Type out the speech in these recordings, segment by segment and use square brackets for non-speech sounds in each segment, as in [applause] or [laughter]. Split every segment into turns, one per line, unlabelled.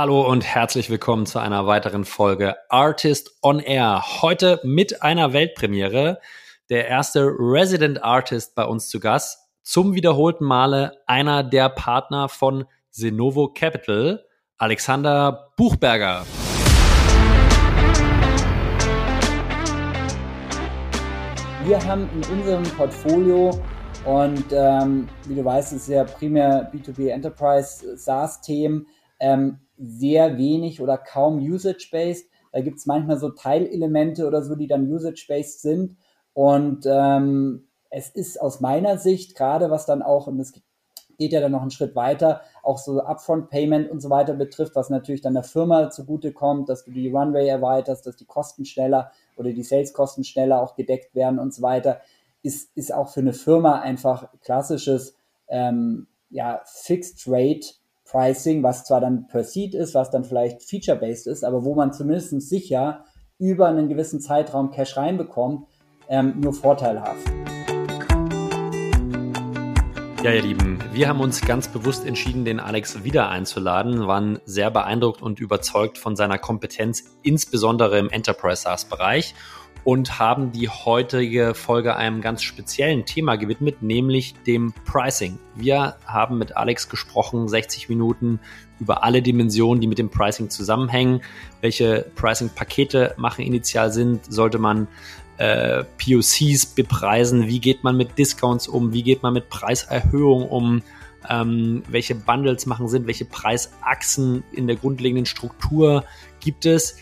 Hallo und herzlich willkommen zu einer weiteren Folge Artist on Air. Heute mit einer Weltpremiere. Der erste Resident Artist bei uns zu Gast. Zum wiederholten Male einer der Partner von Senovo Capital, Alexander Buchberger.
Wir haben in unserem Portfolio und ähm, wie du weißt, ist ja primär B2B Enterprise SaaS-Themen ähm, sehr wenig oder kaum usage-based. Da gibt es manchmal so Teilelemente oder so, die dann usage-based sind. Und ähm, es ist aus meiner Sicht, gerade was dann auch, und es geht ja dann noch einen Schritt weiter, auch so Upfront-Payment und so weiter betrifft, was natürlich dann der Firma zugutekommt, dass du die Runway erweiterst, dass die Kosten schneller oder die Sales-Kosten schneller auch gedeckt werden und so weiter, ist, ist auch für eine Firma einfach klassisches ähm, ja, Fixed Rate Pricing, was zwar dann per Seat ist, was dann vielleicht feature-based ist, aber wo man zumindest sicher über einen gewissen Zeitraum Cash reinbekommt, ähm, nur vorteilhaft.
Ja, ihr Lieben, wir haben uns ganz bewusst entschieden, den Alex wieder einzuladen, waren sehr beeindruckt und überzeugt von seiner Kompetenz, insbesondere im Enterprise SaaS-Bereich und haben die heutige Folge einem ganz speziellen Thema gewidmet, nämlich dem Pricing. Wir haben mit Alex gesprochen, 60 Minuten über alle Dimensionen, die mit dem Pricing zusammenhängen. Welche Pricing-Pakete machen initial Sinn? Sollte man äh, POCs bepreisen? Wie geht man mit Discounts um? Wie geht man mit Preiserhöhungen um? Ähm, welche Bundles machen Sinn? Welche Preisachsen in der grundlegenden Struktur gibt es?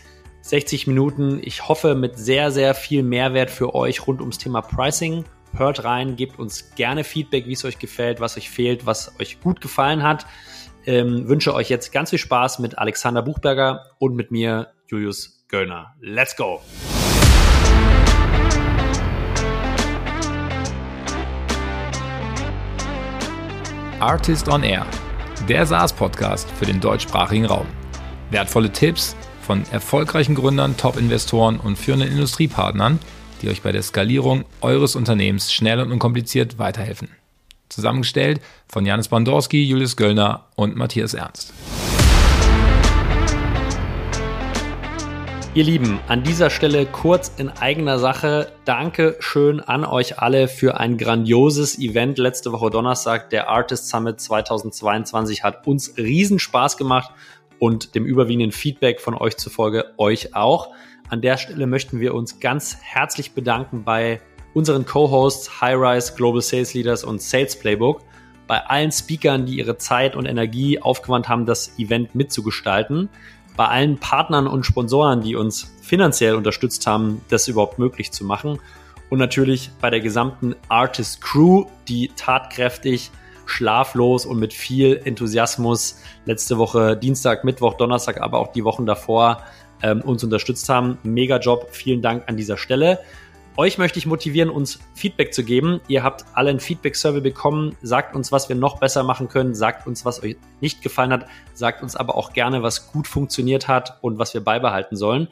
60 Minuten. Ich hoffe mit sehr, sehr viel Mehrwert für euch rund ums Thema Pricing. Hört rein, gebt uns gerne Feedback, wie es euch gefällt, was euch fehlt, was euch gut gefallen hat. Ähm, wünsche euch jetzt ganz viel Spaß mit Alexander Buchberger und mit mir, Julius Göllner. Let's go!
Artist on Air, der SaaS-Podcast für den deutschsprachigen Raum. Wertvolle Tipps, von erfolgreichen Gründern, Top-Investoren und führenden Industriepartnern, die euch bei der Skalierung eures Unternehmens schnell und unkompliziert weiterhelfen. Zusammengestellt von Janis Bandorski, Julius Göllner und Matthias Ernst.
Ihr Lieben, an dieser Stelle kurz in eigener Sache Danke schön an euch alle für ein grandioses Event letzte Woche Donnerstag. Der Artist Summit 2022 hat uns riesen Spaß gemacht und dem überwiegenden Feedback von euch zufolge euch auch. An der Stelle möchten wir uns ganz herzlich bedanken bei unseren Co-Hosts Highrise Global Sales Leaders und Sales Playbook, bei allen Speakern, die ihre Zeit und Energie aufgewandt haben, das Event mitzugestalten, bei allen Partnern und Sponsoren, die uns finanziell unterstützt haben, das überhaupt möglich zu machen und natürlich bei der gesamten Artist Crew, die tatkräftig schlaflos und mit viel Enthusiasmus letzte Woche Dienstag, Mittwoch, Donnerstag, aber auch die Wochen davor ähm, uns unterstützt haben. Mega Job. Vielen Dank an dieser Stelle. Euch möchte ich motivieren, uns Feedback zu geben. Ihr habt alle ein Feedback-Survey bekommen. Sagt uns, was wir noch besser machen können. Sagt uns, was euch nicht gefallen hat. Sagt uns aber auch gerne, was gut funktioniert hat und was wir beibehalten sollen.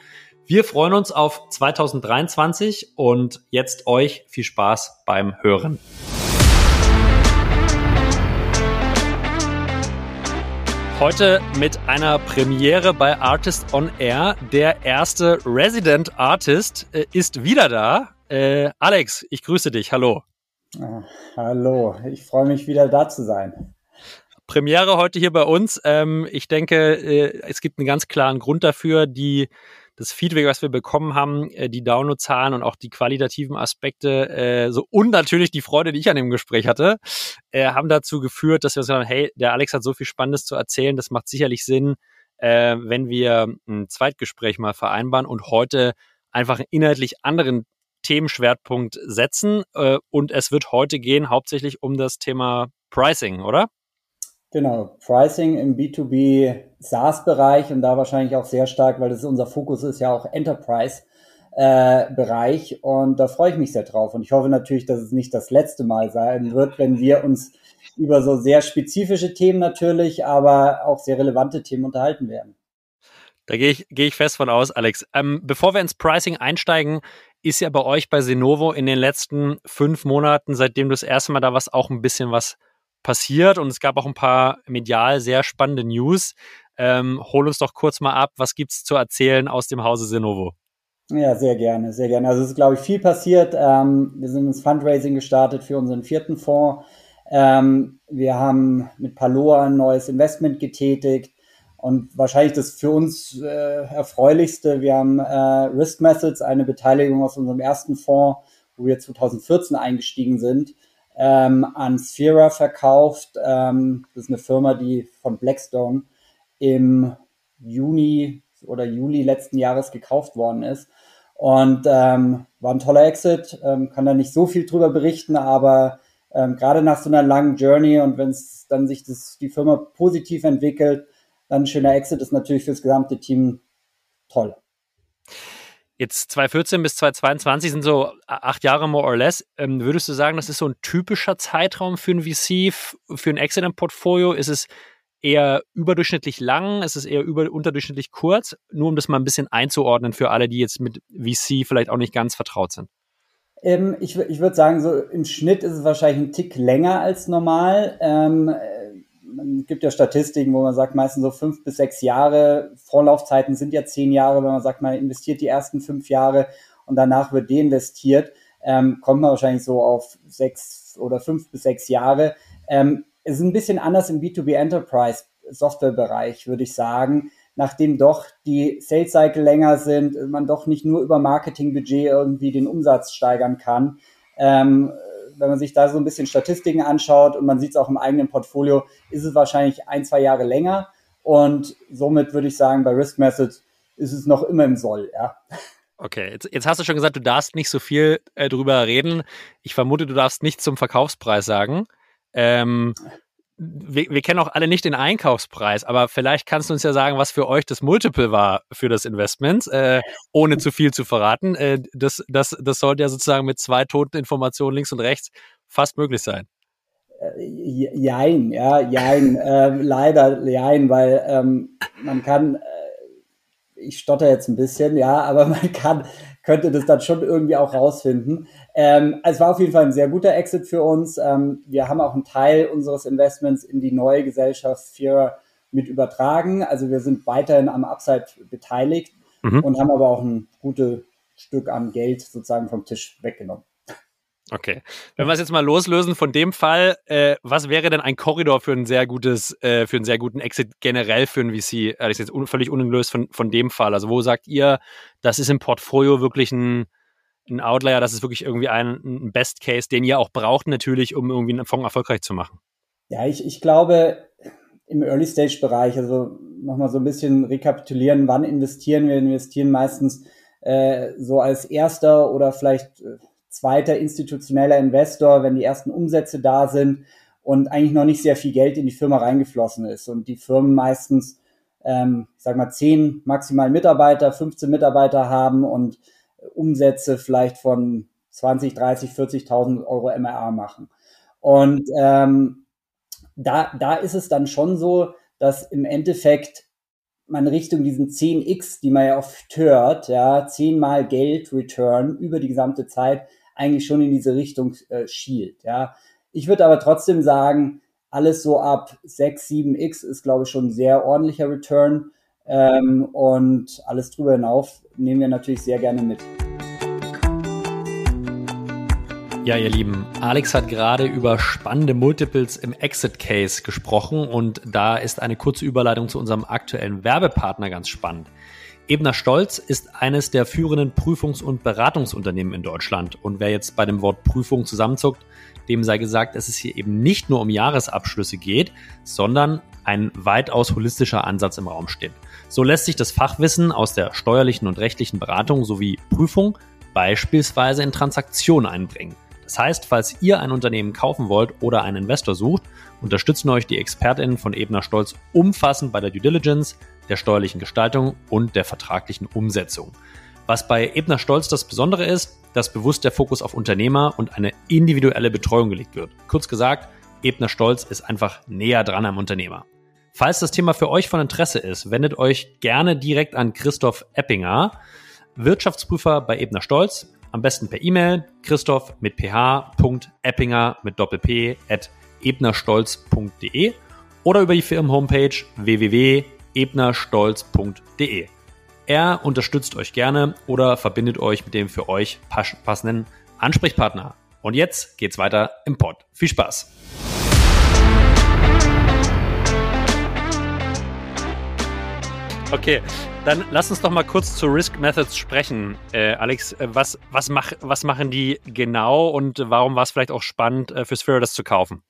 Wir freuen uns auf 2023 und jetzt euch viel Spaß beim Hören. Heute mit einer Premiere bei Artist on Air. Der erste Resident Artist äh, ist wieder da. Äh, Alex, ich grüße dich. Hallo.
Ah, hallo, ich freue mich wieder da zu sein.
Premiere heute hier bei uns. Ähm, ich denke, äh, es gibt einen ganz klaren Grund dafür. Die das Feedback, was wir bekommen haben, äh, die Downloadzahlen und auch die qualitativen Aspekte, äh, so und natürlich die Freude, die ich an dem Gespräch hatte, äh, haben dazu geführt, dass wir uns haben, hey, der Alex hat so viel Spannendes zu erzählen, das macht sicherlich Sinn, äh, wenn wir ein Zweitgespräch mal vereinbaren und heute einfach inhaltlich anderen Themenschwerpunkt setzen. Äh, und es wird heute gehen hauptsächlich um das Thema Pricing, oder?
Genau, Pricing im B2B SaaS-Bereich und da wahrscheinlich auch sehr stark, weil das unser Fokus ist ja auch Enterprise-Bereich äh, und da freue ich mich sehr drauf und ich hoffe natürlich, dass es nicht das letzte Mal sein wird, wenn wir uns über so sehr spezifische Themen natürlich, aber auch sehr relevante Themen unterhalten werden.
Da gehe ich, gehe ich fest von aus, Alex. Ähm, bevor wir ins Pricing einsteigen, ist ja bei euch bei Senovo in den letzten fünf Monaten, seitdem du das erste Mal da warst, auch ein bisschen was passiert und es gab auch ein paar medial sehr spannende News. Ähm, hol uns doch kurz mal ab, was gibt's zu erzählen aus dem Hause Senovo?
Ja, sehr gerne, sehr gerne. Also es ist, glaube ich, viel passiert. Ähm, wir sind ins Fundraising gestartet für unseren vierten Fonds. Ähm, wir haben mit Paloa ein neues Investment getätigt und wahrscheinlich das für uns äh, erfreulichste, wir haben äh, Risk Methods, eine Beteiligung aus unserem ersten Fonds, wo wir 2014 eingestiegen sind, ähm, an Sphera verkauft. Ähm, das ist eine Firma, die von Blackstone im Juni oder Juli letzten Jahres gekauft worden ist. Und ähm, war ein toller Exit, ähm, kann da nicht so viel drüber berichten, aber ähm, gerade nach so einer langen Journey und wenn es dann sich das, die Firma positiv entwickelt, dann ein schöner Exit ist natürlich fürs gesamte Team toll.
Jetzt 2014 bis 2022 sind so acht Jahre more or less. Ähm, würdest du sagen, das ist so ein typischer Zeitraum für ein VC, für ein Exit im Portfolio? Ist es eher überdurchschnittlich lang? Ist es eher über, unterdurchschnittlich kurz? Nur um das mal ein bisschen einzuordnen für alle, die jetzt mit VC vielleicht auch nicht ganz vertraut sind.
Ähm, ich ich würde sagen, so im Schnitt ist es wahrscheinlich ein Tick länger als normal. Ähm, man gibt ja Statistiken, wo man sagt, meistens so fünf bis sechs Jahre. Vorlaufzeiten sind ja zehn Jahre, wenn man sagt, man investiert die ersten fünf Jahre und danach wird deinvestiert, ähm, kommt man wahrscheinlich so auf sechs oder fünf bis sechs Jahre. Ähm, es ist ein bisschen anders im B2B Enterprise Softwarebereich, würde ich sagen nachdem doch die Sales Cycle länger sind, man doch nicht nur über Marketingbudget irgendwie den Umsatz steigern kann. Ähm, wenn man sich da so ein bisschen Statistiken anschaut und man sieht es auch im eigenen Portfolio, ist es wahrscheinlich ein, zwei Jahre länger. Und somit würde ich sagen, bei Risk Method ist es noch immer im Soll, ja.
Okay, jetzt, jetzt hast du schon gesagt, du darfst nicht so viel äh, drüber reden. Ich vermute, du darfst nichts zum Verkaufspreis sagen. Ähm, wir, wir kennen auch alle nicht den Einkaufspreis, aber vielleicht kannst du uns ja sagen, was für euch das Multiple war für das Investment, äh, ohne zu viel zu verraten. Äh, das, das, das sollte ja sozusagen mit zwei toten Informationen links und rechts fast möglich sein.
Äh, jein, ja, jein, äh, leider jein, weil ähm, man kann, äh, ich stotter jetzt ein bisschen, ja, aber man kann, könnte das dann schon irgendwie auch rausfinden. Ähm, es war auf jeden Fall ein sehr guter Exit für uns. Ähm, wir haben auch einen Teil unseres Investments in die neue Gesellschaft Fear mit übertragen. Also wir sind weiterhin am Upside beteiligt mhm. und haben aber auch ein gutes Stück an Geld sozusagen vom Tisch weggenommen.
Okay. Wenn wir es jetzt mal loslösen von dem Fall, äh, was wäre denn ein Korridor für ein sehr gutes, äh, für einen sehr guten Exit generell für ein VC? Äh, das ist jetzt un völlig ungelöst von, von dem Fall. Also wo sagt ihr, das ist im Portfolio wirklich ein, ein Outlier, das ist wirklich irgendwie ein, ein Best Case, den ihr auch braucht natürlich, um irgendwie einen Fonds erfolgreich zu machen?
Ja, ich, ich glaube, im Early Stage Bereich, also nochmal so ein bisschen rekapitulieren, wann investieren wir? investieren meistens äh, so als erster oder vielleicht äh, zweiter institutioneller Investor, wenn die ersten Umsätze da sind und eigentlich noch nicht sehr viel Geld in die Firma reingeflossen ist und die Firmen meistens, ähm, ich sag mal, zehn maximal Mitarbeiter, 15 Mitarbeiter haben und Umsätze vielleicht von 20, 30, 40.000 Euro MRA machen. Und ähm, da, da ist es dann schon so, dass im Endeffekt man Richtung diesen 10x, die man ja oft hört, ja, zehnmal Geld Return über die gesamte Zeit eigentlich schon in diese Richtung äh, schielt, ja. Ich würde aber trotzdem sagen, alles so ab 6, 7x ist, glaube ich, schon ein sehr ordentlicher Return. Ähm, und alles drüber hinauf nehmen wir natürlich sehr gerne mit.
Ja, ihr Lieben, Alex hat gerade über spannende Multiples im Exit Case gesprochen und da ist eine kurze Überleitung zu unserem aktuellen Werbepartner ganz spannend. Ebner Stolz ist eines der führenden Prüfungs- und Beratungsunternehmen in Deutschland und wer jetzt bei dem Wort Prüfung zusammenzuckt, dem sei gesagt, dass es hier eben nicht nur um Jahresabschlüsse geht, sondern ein weitaus holistischer Ansatz im Raum steht. So lässt sich das Fachwissen aus der steuerlichen und rechtlichen Beratung sowie Prüfung beispielsweise in Transaktionen einbringen. Das heißt, falls ihr ein Unternehmen kaufen wollt oder einen Investor sucht, unterstützen euch die ExpertInnen von Ebner Stolz umfassend bei der Due Diligence, der steuerlichen Gestaltung und der vertraglichen Umsetzung. Was bei Ebner Stolz das Besondere ist, dass bewusst der Fokus auf Unternehmer und eine individuelle Betreuung gelegt wird. Kurz gesagt, Ebner Stolz ist einfach näher dran am Unternehmer. Falls das Thema für euch von Interesse ist, wendet euch gerne direkt an Christoph Eppinger, Wirtschaftsprüfer bei Ebner Stolz, am besten per E-Mail christoph mit ph.eppinger mit doppel-p at ebnerstolz.de oder über die Firmen-Homepage www ebnerstolz.de. Er unterstützt euch gerne oder verbindet euch mit dem für euch passenden Ansprechpartner. Und jetzt geht's weiter im Pod. Viel Spaß! Okay, dann lass uns doch mal kurz zu Risk Methods sprechen. Äh, Alex, äh, was, was, mach, was machen die genau und warum war es vielleicht auch spannend äh, für Sphere das zu kaufen?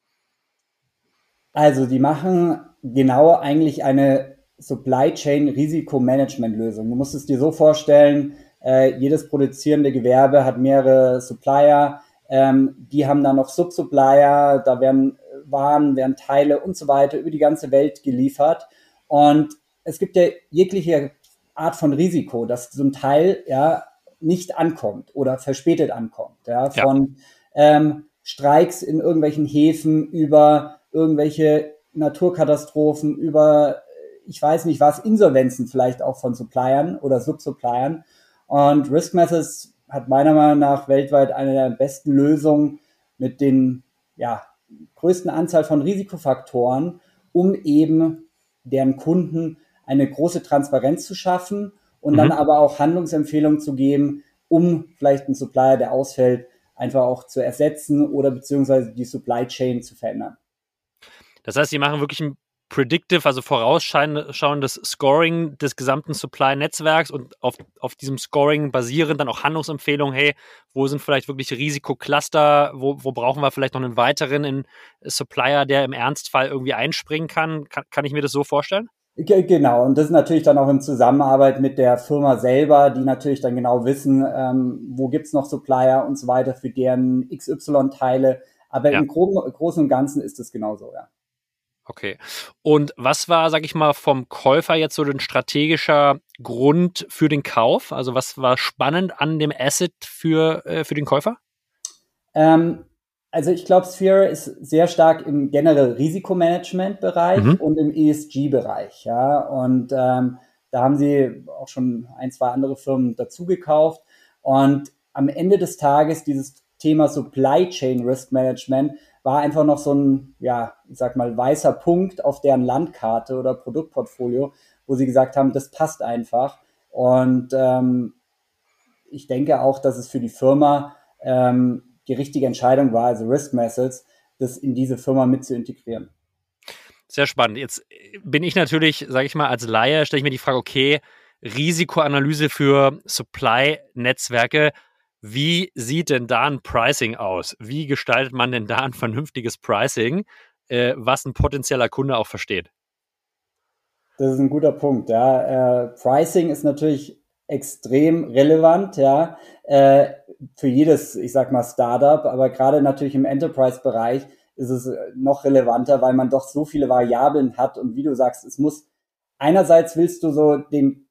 Also, die machen genau eigentlich eine Supply Chain Risikomanagement Lösung. Du musst es dir so vorstellen, äh, jedes produzierende Gewerbe hat mehrere Supplier, ähm, die haben dann noch Subsupplier, da werden Waren, werden Teile und so weiter über die ganze Welt geliefert. Und es gibt ja jegliche Art von Risiko, dass so ein Teil ja nicht ankommt oder verspätet ankommt. Ja, von ja. Ähm, Streiks in irgendwelchen Häfen über irgendwelche Naturkatastrophen, über ich weiß nicht was, Insolvenzen vielleicht auch von Suppliern oder Subsuppliern. Und Risk Methods hat meiner Meinung nach weltweit eine der besten Lösungen mit den ja, größten Anzahl von Risikofaktoren, um eben deren Kunden eine große Transparenz zu schaffen und mhm. dann aber auch Handlungsempfehlungen zu geben, um vielleicht einen Supplier, der ausfällt, einfach auch zu ersetzen oder beziehungsweise die Supply Chain zu verändern.
Das heißt, Sie machen wirklich ein predictive, also vorausschauendes Scoring des gesamten Supply-Netzwerks und auf, auf diesem Scoring basierend dann auch Handlungsempfehlungen, hey, wo sind vielleicht wirklich Risikocluster, wo, wo brauchen wir vielleicht noch einen weiteren Supplier, der im Ernstfall irgendwie einspringen kann? Kann, kann ich mir das so vorstellen?
Genau, und das ist natürlich dann auch in Zusammenarbeit mit der Firma selber, die natürlich dann genau wissen, ähm, wo gibt's noch Supplier und so weiter für deren XY-Teile. Aber ja. im Großen und Ganzen ist es genauso, ja.
Okay. Und was war, sag ich mal, vom Käufer jetzt so ein strategischer Grund für den Kauf? Also was war spannend an dem Asset für, äh, für den Käufer?
Ähm, also ich glaube, Sphere ist sehr stark im generell Risikomanagement-Bereich mhm. und im ESG-Bereich. Ja, und ähm, da haben sie auch schon ein, zwei andere Firmen dazu gekauft. Und am Ende des Tages dieses Thema Supply Chain Risk Management war einfach noch so ein, ja, ich sag mal, weißer Punkt auf deren Landkarte oder Produktportfolio, wo sie gesagt haben, das passt einfach. Und ähm, ich denke auch, dass es für die Firma ähm, die richtige Entscheidung war, also Risk Methods, das in diese Firma mit zu integrieren.
Sehr spannend. Jetzt bin ich natürlich, sage ich mal, als Laie, stelle ich mir die Frage, okay, Risikoanalyse für Supply-Netzwerke, wie sieht denn da ein Pricing aus? Wie gestaltet man denn da ein vernünftiges Pricing, äh, was ein potenzieller Kunde auch versteht?
Das ist ein guter Punkt. Ja. Äh, Pricing ist natürlich extrem relevant, ja, äh, für jedes, ich sag mal, Startup, aber gerade natürlich im Enterprise-Bereich ist es noch relevanter, weil man doch so viele Variablen hat und wie du sagst, es muss einerseits willst du so den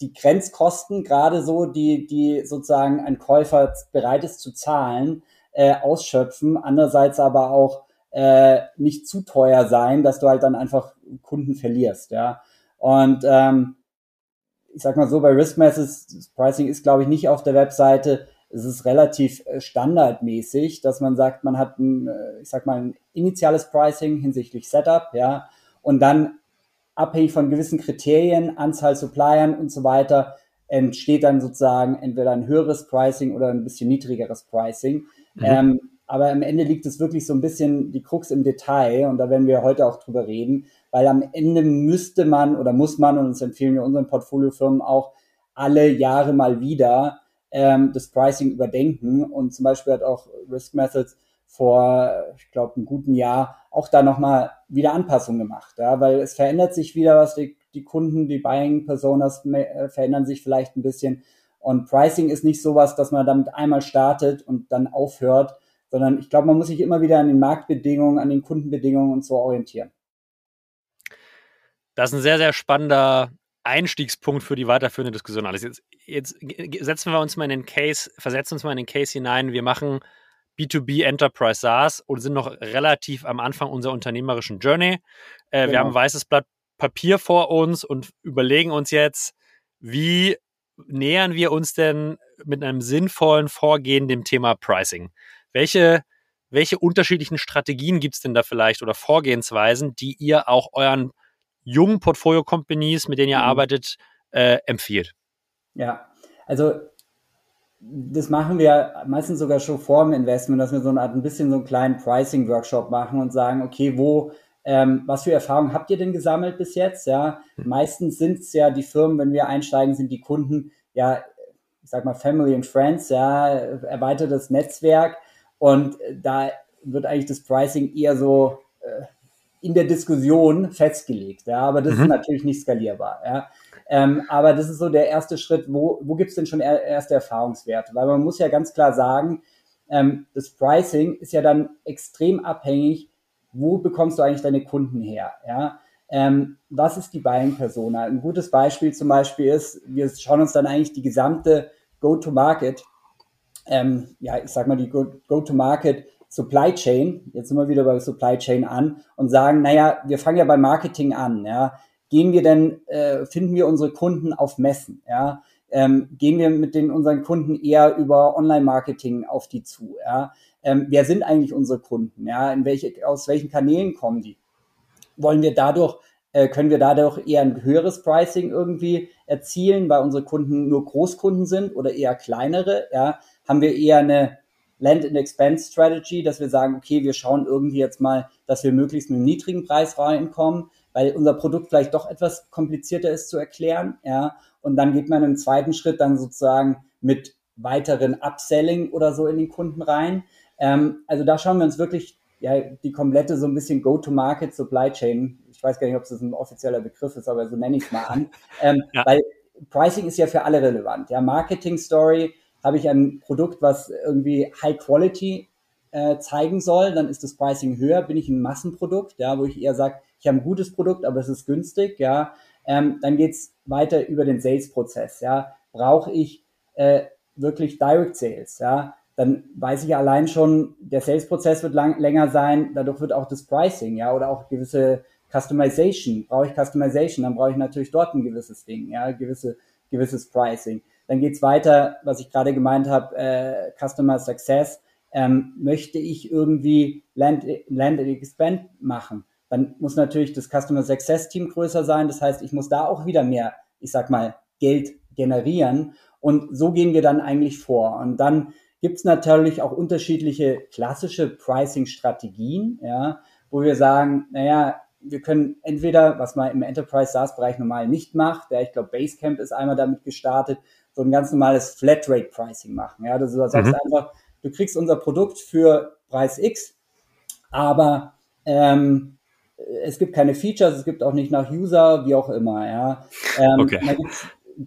die Grenzkosten, gerade so, die, die sozusagen ein Käufer bereit ist zu zahlen, äh, ausschöpfen. Andererseits aber auch äh, nicht zu teuer sein, dass du halt dann einfach Kunden verlierst, ja. Und ähm, ich sag mal so, bei Risk Methods, Pricing ist, glaube ich, nicht auf der Webseite. Es ist relativ äh, standardmäßig, dass man sagt, man hat ein, äh, ich sag mal, ein initiales Pricing hinsichtlich Setup, ja, und dann abhängig von gewissen Kriterien, Anzahl Suppliern und so weiter, entsteht dann sozusagen entweder ein höheres Pricing oder ein bisschen niedrigeres Pricing. Mhm. Ähm, aber am Ende liegt es wirklich so ein bisschen die Krux im Detail und da werden wir heute auch drüber reden, weil am Ende müsste man oder muss man, und das empfehlen wir unseren Portfoliofirmen auch, alle Jahre mal wieder ähm, das Pricing überdenken und zum Beispiel hat auch Risk Methods vor, ich glaube, einem guten Jahr auch da nochmal wieder Anpassungen gemacht, ja, weil es verändert sich wieder was, die, die Kunden, die Buying Personas äh, verändern sich vielleicht ein bisschen und Pricing ist nicht sowas, dass man damit einmal startet und dann aufhört, sondern ich glaube, man muss sich immer wieder an den Marktbedingungen, an den Kundenbedingungen und so orientieren.
Das ist ein sehr, sehr spannender Einstiegspunkt für die weiterführende Diskussion. Alles jetzt, jetzt setzen wir uns mal in den Case, versetzen uns mal in den Case hinein. Wir machen B2B Enterprise SaaS und sind noch relativ am Anfang unserer unternehmerischen Journey. Äh, genau. Wir haben ein weißes Blatt Papier vor uns und überlegen uns jetzt, wie nähern wir uns denn mit einem sinnvollen Vorgehen dem Thema Pricing? Welche, welche unterschiedlichen Strategien gibt es denn da vielleicht oder Vorgehensweisen, die ihr auch euren jungen Portfolio-Companies, mit denen ihr mhm. arbeitet, äh, empfiehlt?
Ja, also das machen wir meistens sogar schon vor dem Investment, dass wir so eine Art, ein bisschen so einen kleinen Pricing-Workshop machen und sagen, okay, wo, ähm, was für Erfahrungen habt ihr denn gesammelt bis jetzt? Ja, mhm. meistens sind es ja die Firmen, wenn wir einsteigen, sind die Kunden ja, ich sag mal Family and Friends, ja, erweitertes Netzwerk und da wird eigentlich das Pricing eher so äh, in der Diskussion festgelegt, ja, aber das mhm. ist natürlich nicht skalierbar, ja. Ähm, aber das ist so der erste Schritt, wo, wo gibt es denn schon erste Erfahrungswerte? Weil man muss ja ganz klar sagen, ähm, das Pricing ist ja dann extrem abhängig, wo bekommst du eigentlich deine Kunden her? Ja? Ähm, was ist die Buying-Persona? Ein gutes Beispiel zum Beispiel ist, wir schauen uns dann eigentlich die gesamte Go-to-Market, ähm, ja, ich sag mal die Go-to-Market Supply Chain, jetzt sind wir wieder bei Supply Chain an und sagen, naja, wir fangen ja beim Marketing an, ja. Gehen wir denn, äh, finden wir unsere Kunden auf Messen, ja? Ähm, gehen wir mit den unseren Kunden eher über Online-Marketing auf die zu, ja? Ähm, wer sind eigentlich unsere Kunden, ja? In welche, aus welchen Kanälen kommen die? Wollen wir dadurch äh, können wir dadurch eher ein höheres Pricing irgendwie erzielen, weil unsere Kunden nur Großkunden sind oder eher kleinere, ja, haben wir eher eine Land and Expense Strategy, dass wir sagen, okay, wir schauen irgendwie jetzt mal, dass wir möglichst mit einem niedrigen Preis reinkommen, weil unser Produkt vielleicht doch etwas komplizierter ist zu erklären, ja. Und dann geht man im zweiten Schritt dann sozusagen mit weiteren Upselling oder so in den Kunden rein. Ähm, also da schauen wir uns wirklich ja, die komplette so ein bisschen Go-to-Market Supply Chain, ich weiß gar nicht, ob es ein offizieller Begriff ist, aber so nenne ich es mal an, ähm, ja. weil Pricing ist ja für alle relevant. Ja, Marketing Story, habe ich ein Produkt, was irgendwie High Quality äh, zeigen soll, dann ist das Pricing höher. Bin ich ein Massenprodukt, ja, wo ich eher sage, ich habe ein gutes Produkt, aber es ist günstig, ja. Ähm, dann geht's weiter über den Sales-Prozess, ja. Brauche ich äh, wirklich Direct Sales, ja dann weiß ich allein schon, der Sales-Prozess wird lang, länger sein, dadurch wird auch das Pricing, ja, oder auch gewisse Customization. Brauche ich Customization, dann brauche ich natürlich dort ein gewisses Ding, ja, gewisse, gewisses Pricing. Dann geht's weiter, was ich gerade gemeint habe, äh, Customer Success. Ähm, möchte ich irgendwie Land, Land and Expand machen, dann muss natürlich das Customer Success Team größer sein. Das heißt, ich muss da auch wieder mehr, ich sag mal, Geld generieren. Und so gehen wir dann eigentlich vor. Und dann gibt es natürlich auch unterschiedliche klassische Pricing-Strategien, ja, wo wir sagen, naja, wir können entweder, was man im Enterprise SaaS-Bereich normal nicht macht, ja, ich glaube, Basecamp ist einmal damit gestartet, so ein ganz normales Flatrate-Pricing machen. Ja, du sagst mhm. einfach, du kriegst unser Produkt für Preis X, aber ähm, es gibt keine Features, es gibt auch nicht nach User, wie auch immer. Ja, ähm, okay.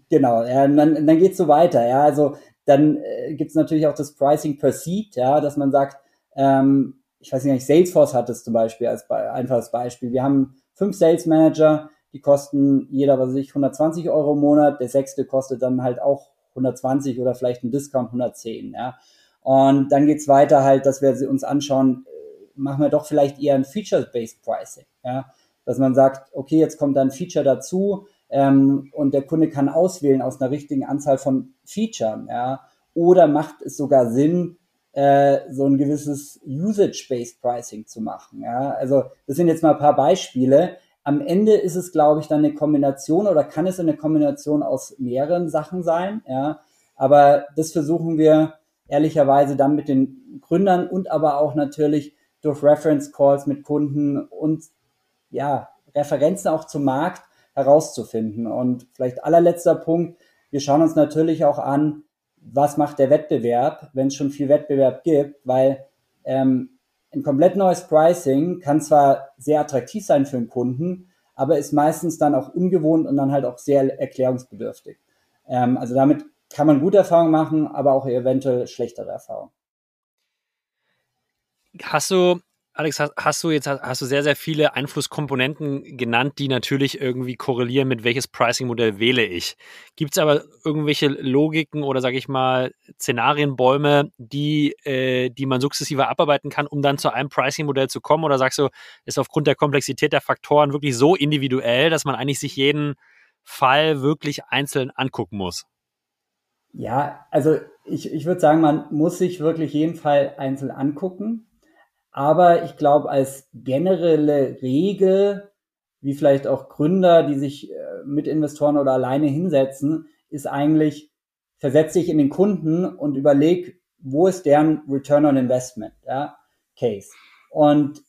genau, ja, dann, dann geht's so weiter. Ja, also dann äh, gibt es natürlich auch das Pricing per Seat, ja, dass man sagt, ähm, ich weiß nicht, Salesforce hat es zum Beispiel als Be einfaches Beispiel. Wir haben fünf Sales Manager, die kosten jeder, was weiß ich, 120 Euro im Monat. Der sechste kostet dann halt auch 120 oder vielleicht ein Discount 110, ja. Und dann geht's weiter halt, dass wir uns anschauen, äh, machen wir doch vielleicht eher ein Feature-Based Pricing, ja. Dass man sagt, okay, jetzt kommt da ein Feature dazu, ähm, und der Kunde kann auswählen aus einer richtigen Anzahl von Features, ja, oder macht es sogar Sinn, äh, so ein gewisses Usage-Based Pricing zu machen, ja. Also das sind jetzt mal ein paar Beispiele. Am Ende ist es, glaube ich, dann eine Kombination oder kann es eine Kombination aus mehreren Sachen sein, ja. Aber das versuchen wir ehrlicherweise dann mit den Gründern und aber auch natürlich durch Reference Calls mit Kunden und ja, Referenzen auch zum Markt herauszufinden. Und vielleicht allerletzter Punkt, wir schauen uns natürlich auch an, was macht der Wettbewerb, wenn es schon viel Wettbewerb gibt, weil ähm, ein komplett neues Pricing kann zwar sehr attraktiv sein für einen Kunden, aber ist meistens dann auch ungewohnt und dann halt auch sehr erklärungsbedürftig. Ähm, also damit kann man gute Erfahrungen machen, aber auch eventuell schlechtere Erfahrungen.
Hast du Alex, hast du jetzt hast du sehr, sehr viele Einflusskomponenten genannt, die natürlich irgendwie korrelieren, mit welches Pricing-Modell wähle ich. Gibt es aber irgendwelche Logiken oder sage ich mal Szenarienbäume, die, äh, die man sukzessive abarbeiten kann, um dann zu einem Pricing-Modell zu kommen? Oder sagst du, ist aufgrund der Komplexität der Faktoren wirklich so individuell, dass man eigentlich sich jeden Fall wirklich einzeln angucken muss?
Ja, also ich, ich würde sagen, man muss sich wirklich jeden Fall einzeln angucken. Aber ich glaube, als generelle Regel wie vielleicht auch Gründer, die sich äh, mit Investoren oder alleine hinsetzen, ist eigentlich, versetz dich in den Kunden und überleg, wo ist deren Return on Investment, ja, Case. Und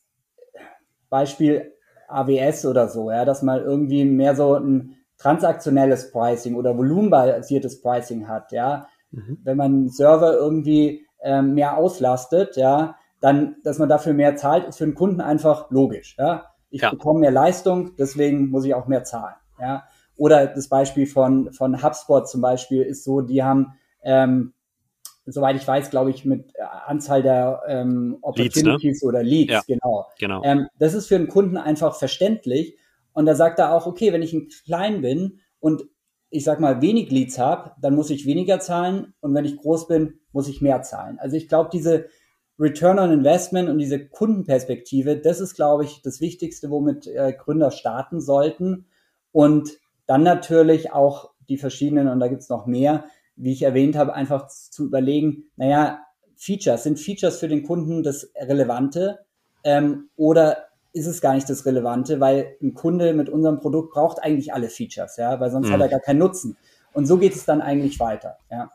Beispiel AWS oder so, ja, dass man irgendwie mehr so ein transaktionelles Pricing oder volumenbasiertes Pricing hat, ja. Mhm. Wenn man Server irgendwie ähm, mehr auslastet, ja, dann, dass man dafür mehr zahlt, ist für den Kunden einfach logisch, ja. Ich ja. bekomme mehr Leistung, deswegen muss ich auch mehr zahlen, ja. Oder das Beispiel von, von HubSpot zum Beispiel ist so, die haben, ähm, soweit ich weiß, glaube ich, mit Anzahl der ähm, Opportunities Leads, ne? oder Leads, ja, genau. genau. Ähm, das ist für einen Kunden einfach verständlich. Und da sagt er auch, okay, wenn ich ein klein bin und ich sag mal wenig Leads habe, dann muss ich weniger zahlen und wenn ich groß bin, muss ich mehr zahlen. Also ich glaube, diese Return on Investment und diese Kundenperspektive, das ist, glaube ich, das Wichtigste, womit äh, Gründer starten sollten. Und dann natürlich auch die verschiedenen, und da gibt's noch mehr, wie ich erwähnt habe, einfach zu überlegen, naja, Features, sind Features für den Kunden das Relevante ähm, oder ist es gar nicht das Relevante, weil ein Kunde mit unserem Produkt braucht eigentlich alle Features, ja, weil sonst mhm. hat er gar keinen Nutzen. Und so geht es dann eigentlich weiter, ja.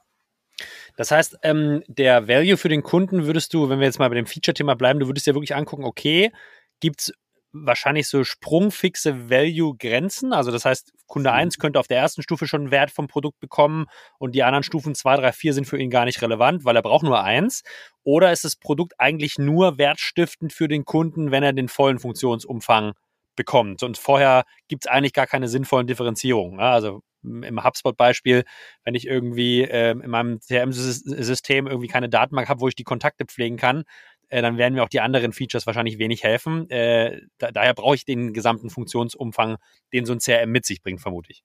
Das heißt, ähm, der Value für den Kunden würdest du, wenn wir jetzt mal bei dem Feature-Thema bleiben, du würdest ja wirklich angucken, okay, gibt's wahrscheinlich so sprungfixe Value-Grenzen. Also das heißt, Kunde 1 mhm. könnte auf der ersten Stufe schon einen Wert vom Produkt bekommen und die anderen Stufen 2, 3, 4 sind für ihn gar nicht relevant, weil er braucht nur eins. Oder ist das Produkt eigentlich nur wertstiftend für den Kunden, wenn er den vollen Funktionsumfang bekommt? Und vorher gibt es eigentlich gar keine sinnvollen Differenzierungen. Also im HubSpot-Beispiel, wenn ich irgendwie äh, in meinem CRM-System irgendwie keine Datenbank habe, wo ich die Kontakte pflegen kann, äh, dann werden mir auch die anderen Features wahrscheinlich wenig helfen. Äh, da, daher brauche ich den gesamten Funktionsumfang, den so ein CRM mit sich bringt, vermute ich.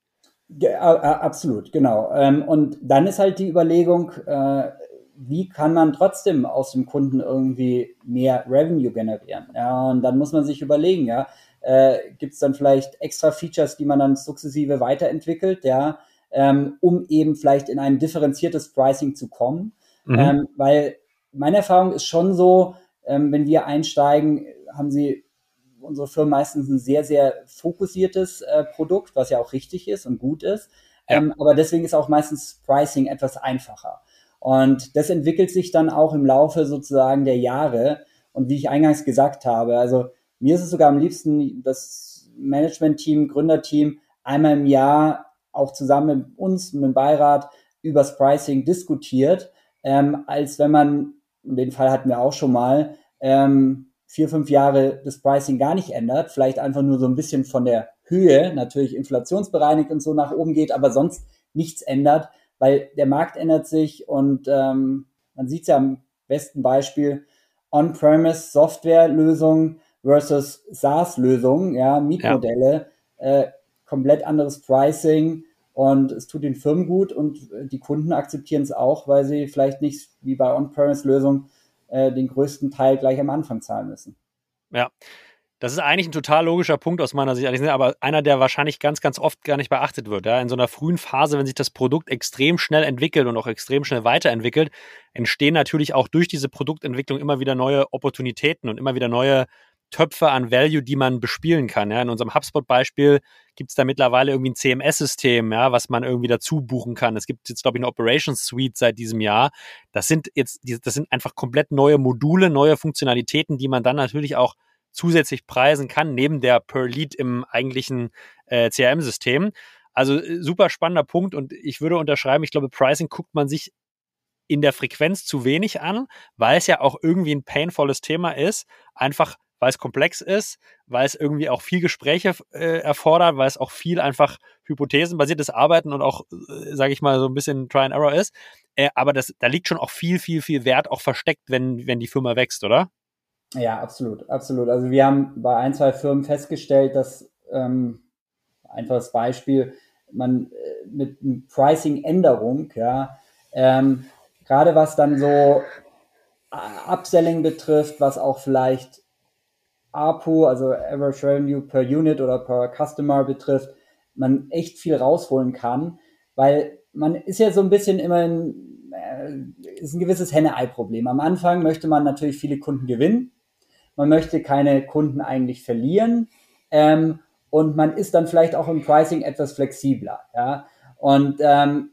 Ja, absolut, genau. Ähm, und dann ist halt die Überlegung, äh, wie kann man trotzdem aus dem Kunden irgendwie mehr Revenue generieren? Ja, und dann muss man sich überlegen, ja, äh, gibt es dann vielleicht extra Features, die man dann sukzessive weiterentwickelt, ja, ähm, um eben vielleicht in ein differenziertes Pricing zu kommen. Mhm. Ähm, weil meine Erfahrung ist schon so, ähm, wenn wir einsteigen, haben sie unsere Firmen meistens ein sehr, sehr fokussiertes äh, Produkt, was ja auch richtig ist und gut ist. Ja. Ähm, aber deswegen ist auch meistens Pricing etwas einfacher. Und das entwickelt sich dann auch im Laufe sozusagen der Jahre. Und wie ich eingangs gesagt habe, also mir ist es sogar am liebsten, das Management-Team, Gründerteam einmal im Jahr auch zusammen mit uns, mit dem Beirat, übers Pricing diskutiert, ähm, als wenn man den Fall hatten wir auch schon mal, ähm, vier, fünf Jahre das Pricing gar nicht ändert, vielleicht einfach nur so ein bisschen von der Höhe, natürlich inflationsbereinigt und so nach oben geht, aber sonst nichts ändert, weil der Markt ändert sich und ähm, man sieht es ja am besten Beispiel On-Premise Softwarelösungen versus SaaS-Lösungen, ja, Mietmodelle, ja. Äh, komplett anderes Pricing und es tut den Firmen gut und die Kunden akzeptieren es auch, weil sie vielleicht nicht wie bei On-Premise-Lösungen äh, den größten Teil gleich am Anfang zahlen müssen.
Ja. Das ist eigentlich ein total logischer Punkt aus meiner Sicht, aber einer, der wahrscheinlich ganz, ganz oft gar nicht beachtet wird. Ja? In so einer frühen Phase, wenn sich das Produkt extrem schnell entwickelt und auch extrem schnell weiterentwickelt, entstehen natürlich auch durch diese Produktentwicklung immer wieder neue Opportunitäten und immer wieder neue Töpfe an Value, die man bespielen kann. Ja. In unserem HubSpot-Beispiel gibt es da mittlerweile irgendwie ein CMS-System, ja, was man irgendwie dazu buchen kann. Es gibt jetzt, glaube ich, eine Operations Suite seit diesem Jahr. Das sind jetzt, das sind einfach komplett neue Module, neue Funktionalitäten, die man dann natürlich auch zusätzlich preisen kann, neben der Per Lead im eigentlichen äh, CRM-System. Also äh, super spannender Punkt und ich würde unterschreiben, ich glaube, Pricing guckt man sich in der Frequenz zu wenig an, weil es ja auch irgendwie ein painvolles Thema ist, einfach weil es komplex ist, weil es irgendwie auch viel Gespräche äh, erfordert, weil es auch viel einfach hypothesenbasiertes Arbeiten und auch, äh, sage ich mal, so ein bisschen Try and Error ist. Äh, aber das, da liegt schon auch viel, viel, viel Wert auch versteckt, wenn, wenn die Firma wächst, oder?
Ja, absolut, absolut. Also wir haben bei ein, zwei Firmen festgestellt, dass ähm, einfaches Beispiel, man äh, mit Pricing-Änderung, ja, ähm, gerade was dann so Upselling betrifft, was auch vielleicht APU, also Average Revenue per Unit oder per Customer betrifft, man echt viel rausholen kann, weil man ist ja so ein bisschen immer in, äh, ist ein gewisses Henne-Ei-Problem. Am Anfang möchte man natürlich viele Kunden gewinnen. Man möchte keine Kunden eigentlich verlieren. Ähm, und man ist dann vielleicht auch im Pricing etwas flexibler. Ja? Und ähm,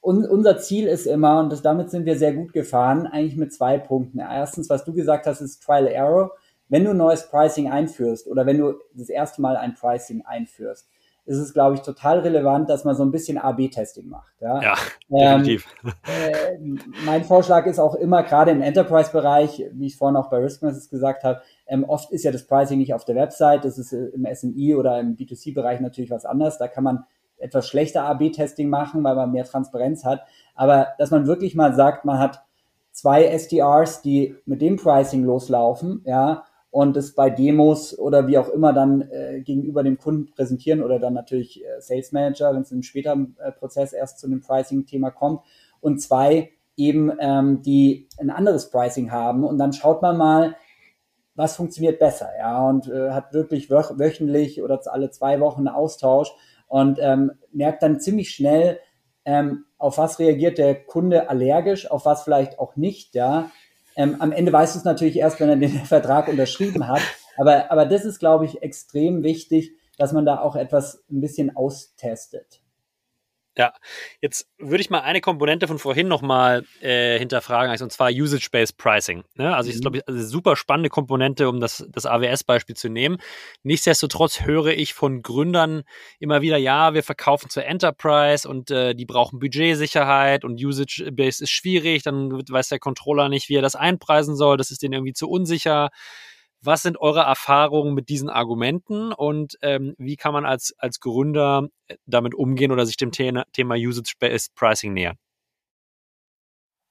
un unser Ziel ist immer, und das, damit sind wir sehr gut gefahren, eigentlich mit zwei Punkten. Erstens, was du gesagt hast, ist Trial Error. Wenn du neues Pricing einführst oder wenn du das erste Mal ein Pricing einführst, ist es, glaube ich, total relevant, dass man so ein bisschen A-B-Testing macht. Ja,
ja ähm, definitiv.
Äh, mein Vorschlag ist auch immer, gerade im Enterprise-Bereich, wie ich vorhin auch bei Riskmasses gesagt habe, ähm, oft ist ja das Pricing nicht auf der Website, das ist äh, im SMI oder im B2C-Bereich natürlich was anderes. Da kann man etwas schlechter A-B-Testing machen, weil man mehr Transparenz hat. Aber dass man wirklich mal sagt, man hat zwei SDRs, die mit dem Pricing loslaufen, ja, und es bei Demos oder wie auch immer dann äh, gegenüber dem Kunden präsentieren oder dann natürlich äh, Sales Manager, wenn es im späteren äh, Prozess erst zu einem Pricing-Thema kommt. Und zwei eben, ähm, die ein anderes Pricing haben und dann schaut man mal, was funktioniert besser, ja, und äh, hat wirklich wöch wöchentlich oder alle zwei Wochen einen Austausch und ähm, merkt dann ziemlich schnell, ähm, auf was reagiert der Kunde allergisch, auf was vielleicht auch nicht, ja, ähm, am Ende weißt du es natürlich erst, wenn er den [laughs] Vertrag unterschrieben hat. Aber, aber das ist, glaube ich, extrem wichtig, dass man da auch etwas ein bisschen austestet.
Ja, jetzt würde ich mal eine Komponente von vorhin nochmal äh, hinterfragen, also, und zwar Usage-Based Pricing. Ne? Also, ich mhm. glaube, ich, also super spannende Komponente, um das, das AWS-Beispiel zu nehmen. Nichtsdestotrotz höre ich von Gründern immer wieder, ja, wir verkaufen zur Enterprise und äh, die brauchen Budgetsicherheit und Usage-Based ist schwierig, dann weiß der Controller nicht, wie er das einpreisen soll, das ist denen irgendwie zu unsicher. Was sind eure Erfahrungen mit diesen Argumenten und ähm, wie kann man als, als Gründer äh, damit umgehen oder sich dem Thema, Thema Usage-Based Pricing nähern?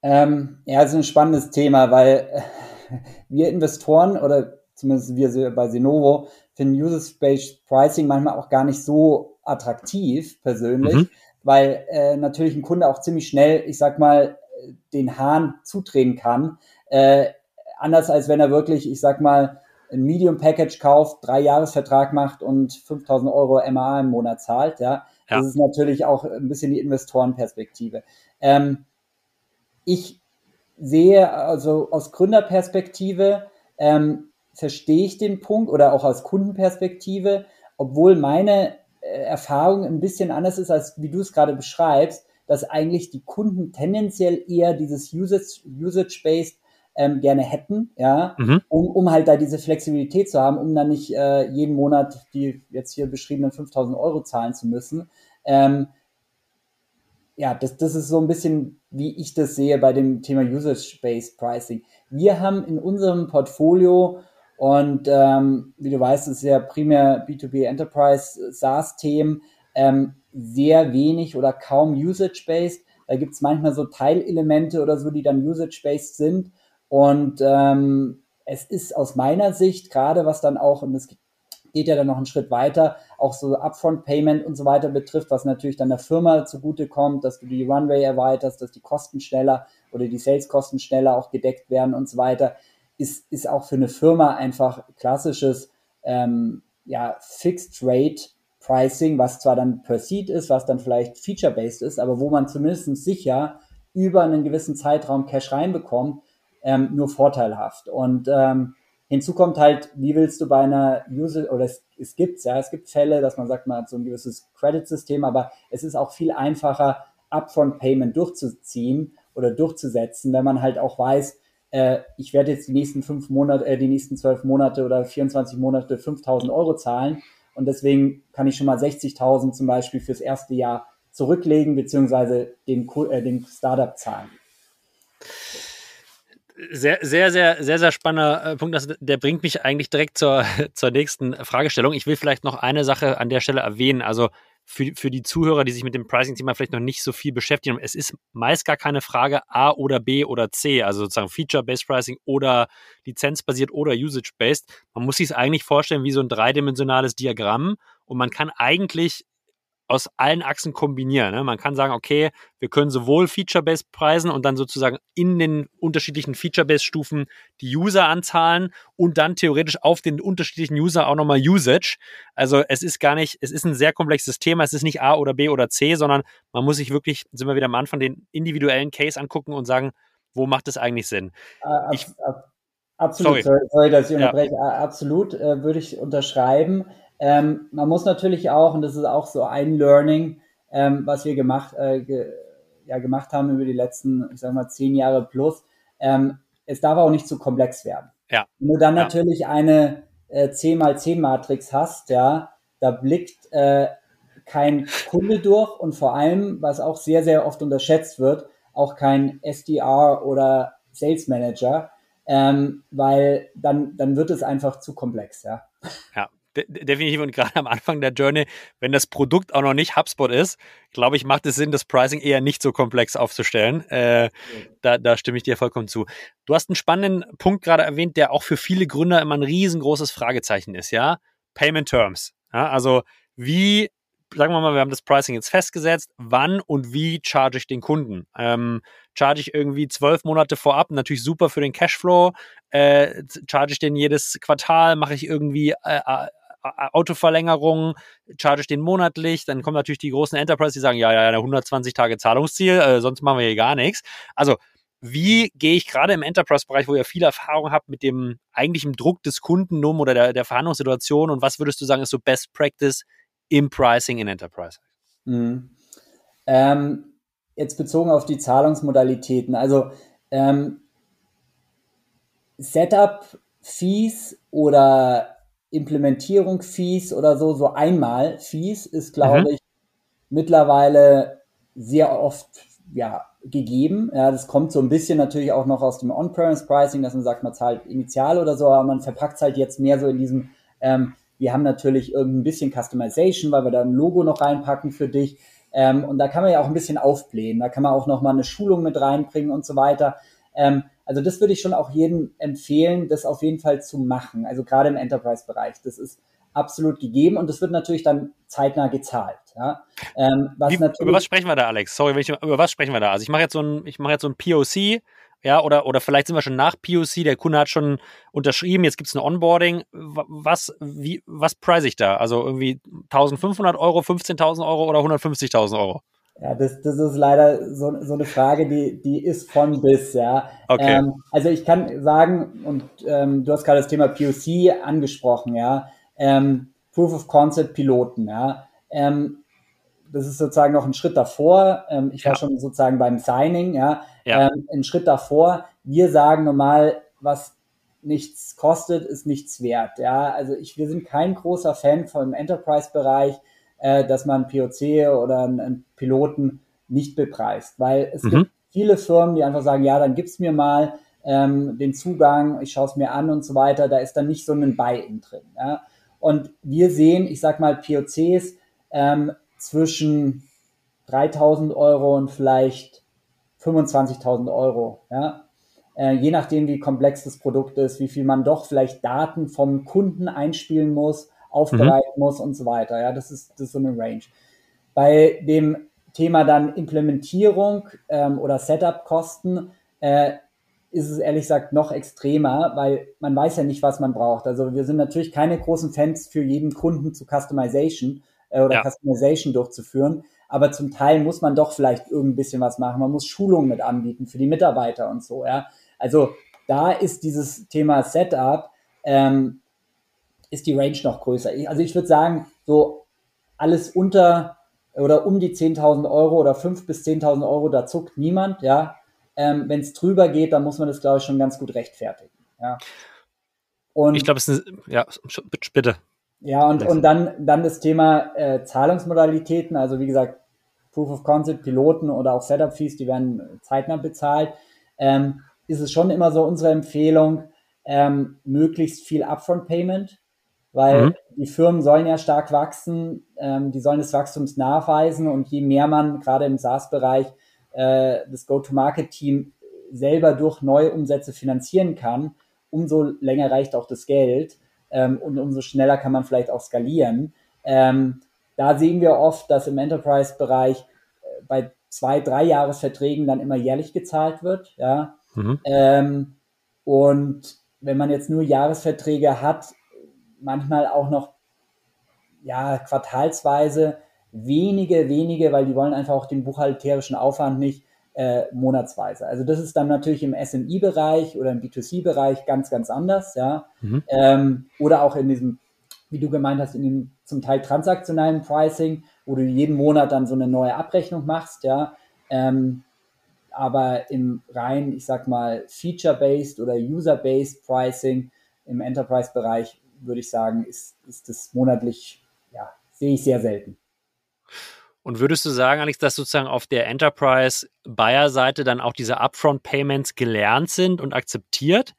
Ähm, ja, das ist ein spannendes Thema, weil äh, [laughs] wir Investoren oder zumindest wir bei Senovo finden Usage-Based Pricing manchmal auch gar nicht so attraktiv persönlich, mhm. weil äh, natürlich ein Kunde auch ziemlich schnell, ich sag mal, den Hahn zutreten kann. Äh, anders als wenn er wirklich, ich sag mal, ein Medium Package kauft, drei Jahresvertrag macht und 5000 Euro MA im Monat zahlt, ja. ja. Das ist natürlich auch ein bisschen die Investorenperspektive. Ähm, ich sehe also aus Gründerperspektive ähm, verstehe ich den Punkt oder auch aus Kundenperspektive, obwohl meine äh, Erfahrung ein bisschen anders ist, als wie du es gerade beschreibst, dass eigentlich die Kunden tendenziell eher dieses Usage-Based ähm, gerne hätten, ja, mhm. um, um halt da diese Flexibilität zu haben, um dann nicht äh, jeden Monat die jetzt hier beschriebenen 5000 Euro zahlen zu müssen. Ähm, ja, das, das ist so ein bisschen, wie ich das sehe bei dem Thema Usage-Based Pricing. Wir haben in unserem Portfolio und ähm, wie du weißt, ist ja primär B2B Enterprise SaaS-Themen ähm, sehr wenig oder kaum Usage-Based. Da gibt es manchmal so Teilelemente oder so, die dann Usage-Based sind. Und ähm, es ist aus meiner Sicht, gerade was dann auch, und es geht ja dann noch einen Schritt weiter, auch so Upfront-Payment und so weiter betrifft, was natürlich dann der Firma zugutekommt, dass du die Runway erweiterst, dass die Kosten schneller oder die Sales-Kosten schneller auch gedeckt werden und so weiter, ist, ist auch für eine Firma einfach klassisches ähm, ja, Fixed Rate Pricing, was zwar dann per Seat ist, was dann vielleicht feature-based ist, aber wo man zumindest sicher über einen gewissen Zeitraum Cash reinbekommt, ähm, nur vorteilhaft. Und ähm, hinzu kommt halt, wie willst du bei einer User, oder es, es gibt ja, es gibt Fälle, dass man sagt, man hat so ein gewisses Credit-System, aber es ist auch viel einfacher, Upfront-Payment durchzuziehen oder durchzusetzen, wenn man halt auch weiß, äh, ich werde jetzt die nächsten fünf Monate, äh, die nächsten zwölf Monate oder 24 Monate 5000 Euro zahlen und deswegen kann ich schon mal 60.000 zum Beispiel fürs erste Jahr zurücklegen, beziehungsweise dem, äh, dem Startup zahlen
sehr, sehr, sehr, sehr, sehr spannender äh, Punkt. Das, der bringt mich eigentlich direkt zur, [laughs] zur nächsten Fragestellung. Ich will vielleicht noch eine Sache an der Stelle erwähnen. Also für, für die Zuhörer, die sich mit dem Pricing-Thema vielleicht noch nicht so viel beschäftigen, es ist meist gar keine Frage A oder B oder C, also sozusagen Feature-Based Pricing oder lizenzbasiert oder Usage-Based. Man muss sich es eigentlich vorstellen wie so ein dreidimensionales Diagramm und man kann eigentlich aus allen Achsen kombinieren. Ne? Man kann sagen, okay, wir können sowohl Feature-Based preisen und dann sozusagen in den unterschiedlichen Feature-Based-Stufen die User anzahlen und dann theoretisch auf den unterschiedlichen User auch nochmal Usage. Also es ist gar nicht, es ist ein sehr komplexes Thema. Es ist nicht A oder B oder C, sondern man muss sich wirklich, sind wir wieder am Anfang, den individuellen Case angucken und sagen, wo macht es eigentlich Sinn?
Äh, ich, absolut, sorry. sorry. dass ich unterbreche. Ja. Absolut, äh, würde ich unterschreiben. Ähm, man muss natürlich auch, und das ist auch so ein Learning, ähm, was wir gemacht, äh, ge, ja, gemacht haben über die letzten, ich sag mal, zehn Jahre plus, ähm, es darf auch nicht zu komplex werden.
Ja.
Wenn du dann
ja.
natürlich eine äh, 10 x 10 Matrix hast, ja, da blickt äh, kein Kunde durch und vor allem, was auch sehr, sehr oft unterschätzt wird, auch kein SDR oder Sales Manager, ähm, weil dann, dann wird es einfach zu komplex, ja.
Ja, definitiv und gerade am Anfang der Journey, wenn das Produkt auch noch nicht HubSpot ist, glaube ich, macht es Sinn, das Pricing eher nicht so komplex aufzustellen. Äh, da, da stimme ich dir vollkommen zu. Du hast einen spannenden Punkt gerade erwähnt, der auch für viele Gründer immer ein riesengroßes Fragezeichen ist, ja. Payment Terms. Ja, also wie sagen wir mal, wir haben das Pricing jetzt festgesetzt, wann und wie charge ich den Kunden? Ähm, charge ich irgendwie zwölf Monate vorab, natürlich super für den Cashflow, äh, charge ich den jedes Quartal, mache ich irgendwie äh, Autoverlängerung, charge ich den monatlich, dann kommen natürlich die großen Enterprise, die sagen, ja, ja, ja, 120 Tage Zahlungsziel, äh, sonst machen wir hier gar nichts. Also wie gehe ich gerade im Enterprise-Bereich, wo ihr viel Erfahrung habt mit dem eigentlichen Druck des Kunden um oder der, der Verhandlungssituation und was würdest du sagen, ist so Best Practice im Pricing in Enterprise?
Mhm. Ähm, jetzt bezogen auf die Zahlungsmodalitäten. Also ähm, Setup-Fees oder Implementierung-Fees oder so, so einmal Fees ist, glaube mhm. ich, mittlerweile sehr oft ja, gegeben. Ja, das kommt so ein bisschen natürlich auch noch aus dem On-Premise-Pricing, dass man sagt, man zahlt initial oder so, aber man verpackt es halt jetzt mehr so in diesem ähm, wir haben natürlich irgendein bisschen Customization, weil wir da ein Logo noch reinpacken für dich. Ähm, und da kann man ja auch ein bisschen aufblähen. Da kann man auch noch mal eine Schulung mit reinbringen und so weiter. Ähm, also das würde ich schon auch jedem empfehlen, das auf jeden Fall zu machen. Also gerade im Enterprise-Bereich. Das ist absolut gegeben und das wird natürlich dann zeitnah gezahlt. Ja?
Ähm, was Wie, über was sprechen wir da, Alex? Sorry, ich, über was sprechen wir da? Also ich mache jetzt so ein, ich mache jetzt so ein POC ja, oder, oder vielleicht sind wir schon nach POC, der Kunde hat schon unterschrieben, jetzt gibt es ein Onboarding. Was, wie, was preise ich da? Also irgendwie 1500 Euro, 15.000 Euro oder 150.000 Euro?
Ja, das, das ist leider so, so eine Frage, die, die ist von bis, ja.
Okay.
Ähm, also ich kann sagen, und ähm, du hast gerade das Thema POC angesprochen, ja, ähm, Proof of Concept Piloten, ja. Ähm, das ist sozusagen noch ein Schritt davor. Ähm, ich war ja. schon sozusagen beim Signing, ja. ja. Ähm, ein Schritt davor. Wir sagen normal, was nichts kostet, ist nichts wert. Ja, also ich, wir sind kein großer Fan vom Enterprise-Bereich, äh, dass man POC oder einen, einen, Piloten nicht bepreist, weil es mhm. gibt viele Firmen, die einfach sagen, ja, dann gib's mir mal ähm, den Zugang, ich schaue es mir an und so weiter. Da ist dann nicht so ein Buy-in drin. Ja? Und wir sehen, ich sag mal, POCs ähm, zwischen 3000 Euro und vielleicht 25.000 Euro. Ja? Äh, je nachdem, wie komplex das Produkt ist, wie viel man doch vielleicht Daten vom Kunden einspielen muss, aufbereiten mhm. muss und so weiter. Ja, das ist, das ist so eine Range. Bei dem Thema dann Implementierung ähm, oder Setup-Kosten äh, ist es ehrlich gesagt noch extremer, weil man weiß ja nicht, was man braucht. Also wir sind natürlich keine großen Fans für jeden Kunden zu Customization, äh, oder ja. Customization durchzuführen. Aber zum Teil muss man doch vielleicht irgendein bisschen was machen. Man muss Schulungen mit anbieten für die Mitarbeiter und so, ja. Also da ist dieses Thema Setup, ähm, ist die Range noch größer. Also ich würde sagen, so alles unter oder um die 10.000 Euro oder 5.000 bis 10.000 Euro, da zuckt niemand, ja. Ähm, Wenn es drüber geht, dann muss man das, glaube ich, schon ganz gut rechtfertigen, ja.
Und ich glaube, es ist, ja, bitte.
Ja, und, und dann, dann das Thema äh, Zahlungsmodalitäten, also wie gesagt, Proof of Concept, Piloten oder auch Setup-Fees, die werden zeitnah bezahlt. Ähm, ist es schon immer so unsere Empfehlung, ähm, möglichst viel Upfront-Payment, weil mhm. die Firmen sollen ja stark wachsen, ähm, die sollen des Wachstums nachweisen und je mehr man gerade im SaaS-Bereich äh, das Go-to-Market-Team selber durch neue Umsätze finanzieren kann, umso länger reicht auch das Geld ähm, und umso schneller kann man vielleicht auch skalieren. Ähm, da sehen wir oft, dass im Enterprise-Bereich äh, bei zwei, drei Jahresverträgen dann immer jährlich gezahlt wird. Ja? Mhm. Ähm, und wenn man jetzt nur Jahresverträge hat, manchmal auch noch ja, quartalsweise wenige, wenige, weil die wollen einfach auch den buchhalterischen Aufwand nicht äh, monatsweise. Also das ist dann natürlich im SMI-Bereich oder im B2C-Bereich ganz, ganz anders, ja. Mhm. Ähm, oder auch in diesem wie du gemeint hast, in dem zum Teil transaktionalen Pricing, wo du jeden Monat dann so eine neue Abrechnung machst, ja. Ähm, aber im rein, ich sag mal, Feature-based oder User-based Pricing im Enterprise-Bereich würde ich sagen, ist, ist das monatlich, ja, sehe ich sehr selten.
Und würdest du sagen, Alex, dass sozusagen auf der Enterprise-Buyer-Seite dann auch diese Upfront-Payments gelernt sind und akzeptiert?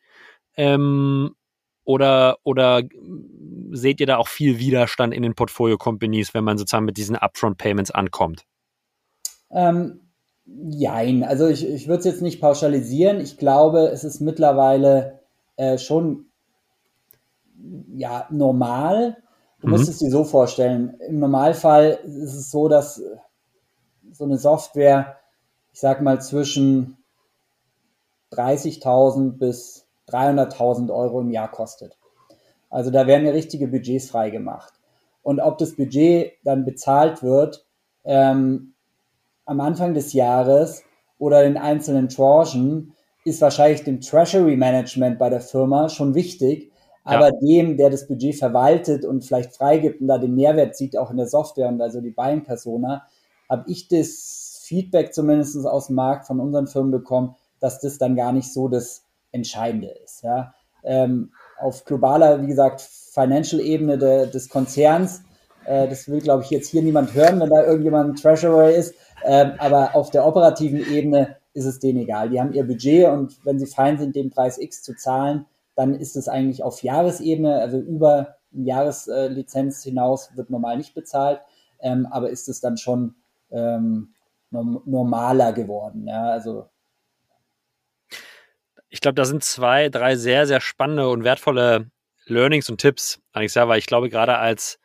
Ähm, oder, oder seht ihr da auch viel Widerstand in den Portfolio-Companies, wenn man sozusagen mit diesen Upfront-Payments ankommt?
Ähm, jein, also ich, ich würde es jetzt nicht pauschalisieren. Ich glaube, es ist mittlerweile äh, schon ja, normal. Du mhm. musst es dir so vorstellen. Im Normalfall ist es so, dass so eine Software, ich sag mal, zwischen 30.000 bis 300.000 Euro im Jahr kostet. Also da werden ja richtige Budgets freigemacht. Und ob das Budget dann bezahlt wird ähm, am Anfang des Jahres oder in einzelnen Tranchen, ist wahrscheinlich dem Treasury Management bei der Firma schon wichtig, aber ja. dem, der das Budget verwaltet und vielleicht freigibt und da den Mehrwert sieht, auch in der Software und also die Buying Persona, habe ich das Feedback zumindest aus dem Markt von unseren Firmen bekommen, dass das dann gar nicht so das Entscheidende ist. Ja. Ähm, auf globaler, wie gesagt, Financial-Ebene de, des Konzerns, äh, das will, glaube ich, jetzt hier niemand hören, wenn da irgendjemand Treasurer ist, ähm, aber auf der operativen Ebene ist es denen egal. Die haben ihr Budget und wenn sie fein sind, den Preis X zu zahlen, dann ist es eigentlich auf Jahresebene, also über eine Jahreslizenz hinaus wird normal nicht bezahlt, ähm, aber ist es dann schon ähm, normaler geworden. Ja, also
ich glaube, da sind zwei, drei sehr, sehr spannende und wertvolle Learnings und Tipps, Alexa, weil ich glaube, gerade als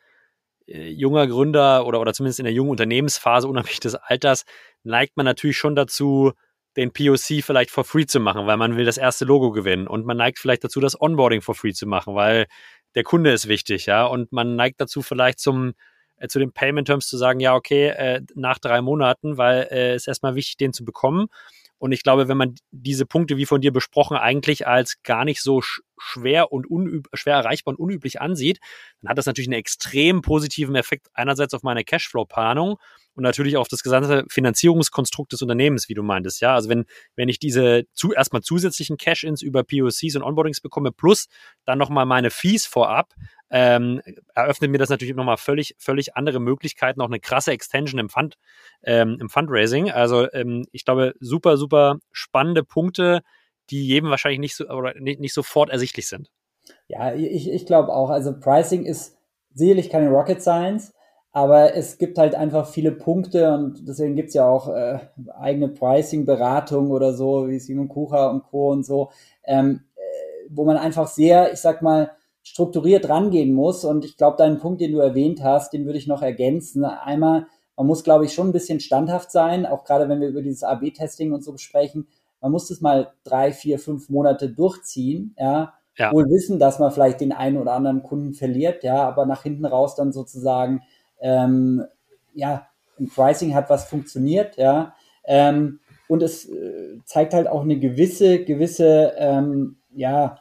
äh, junger Gründer oder, oder zumindest in der jungen Unternehmensphase, unabhängig des Alters, neigt man natürlich schon dazu, den POC vielleicht for free zu machen, weil man will das erste Logo gewinnen und man neigt vielleicht dazu, das Onboarding for free zu machen, weil der Kunde ist wichtig, ja, und man neigt dazu vielleicht zum äh, zu den Payment Terms zu sagen, ja, okay, äh, nach drei Monaten, weil äh, es erstmal wichtig, den zu bekommen. Und ich glaube, wenn man diese Punkte, wie von dir besprochen, eigentlich als gar nicht so sch schwer und schwer erreichbar und unüblich ansieht, dann hat das natürlich einen extrem positiven Effekt einerseits auf meine Cashflow-Planung und natürlich auf das gesamte Finanzierungskonstrukt des Unternehmens, wie du meintest. Ja, also wenn, wenn ich diese zu, erstmal zusätzlichen Cash-ins über POCs und Onboardings bekomme, plus dann nochmal meine Fees vorab, ähm, eröffnet mir das natürlich nochmal völlig, völlig andere Möglichkeiten, auch eine krasse Extension im, Fund, ähm, im Fundraising. Also ähm, ich glaube, super, super spannende Punkte, die jedem wahrscheinlich nicht so oder nicht, nicht sofort ersichtlich sind.
Ja, ich, ich glaube auch. Also Pricing ist sicherlich keine Rocket Science, aber es gibt halt einfach viele Punkte und deswegen gibt's ja auch äh, eigene Pricing-Beratung oder so, wie Simon Kucher und Co. und so, ähm, äh, wo man einfach sehr, ich sag mal, strukturiert rangehen muss. Und ich glaube, deinen Punkt, den du erwähnt hast, den würde ich noch ergänzen. Einmal, man muss, glaube ich, schon ein bisschen standhaft sein, auch gerade wenn wir über dieses AB-Testing und so sprechen. Man muss das mal drei, vier, fünf Monate durchziehen, ja, ja. wohl wissen, dass man vielleicht den einen oder anderen Kunden verliert, ja, aber nach hinten raus dann sozusagen ähm, ja, im Pricing hat was funktioniert, ja. Ähm, und es äh, zeigt halt auch eine gewisse, gewisse, ähm, ja,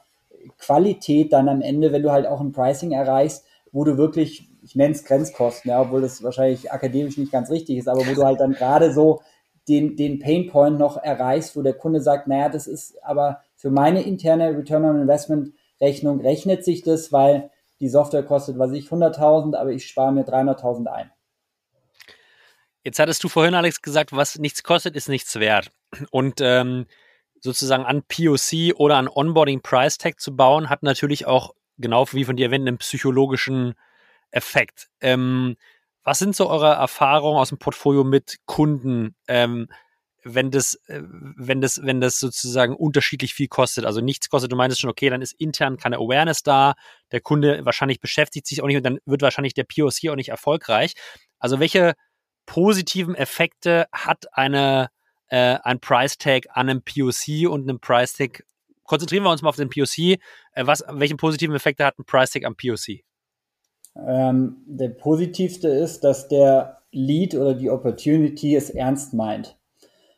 Qualität dann am Ende, wenn du halt auch ein Pricing erreichst, wo du wirklich, ich nenne es Grenzkosten, ja, obwohl das wahrscheinlich akademisch nicht ganz richtig ist, aber wo du halt dann gerade so den, den Painpoint noch erreichst, wo der Kunde sagt, naja, das ist aber für meine interne Return on Investment Rechnung rechnet sich das, weil die Software kostet, was ich, 100.000, aber ich spare mir 300.000 ein.
Jetzt hattest du vorhin, Alex, gesagt, was nichts kostet, ist nichts wert. Und ähm, sozusagen an POC oder an Onboarding Price Tag zu bauen, hat natürlich auch, genau wie von dir erwähnt, einen psychologischen Effekt. Ähm, was sind so eure Erfahrungen aus dem Portfolio mit Kunden? Ähm, wenn das, äh, wenn das, wenn das sozusagen unterschiedlich viel kostet, also nichts kostet, du meintest schon, okay, dann ist intern keine Awareness da, der Kunde wahrscheinlich beschäftigt sich auch nicht und dann wird wahrscheinlich der POC auch nicht erfolgreich. Also welche positiven Effekte hat eine, äh, ein Price Tag an einem POC und einem Price Tag? Konzentrieren wir uns mal auf den POC. Äh, was, welche positiven Effekte hat ein Price Tag am POC?
Ähm, der positivste ist, dass der Lead oder die Opportunity es ernst meint.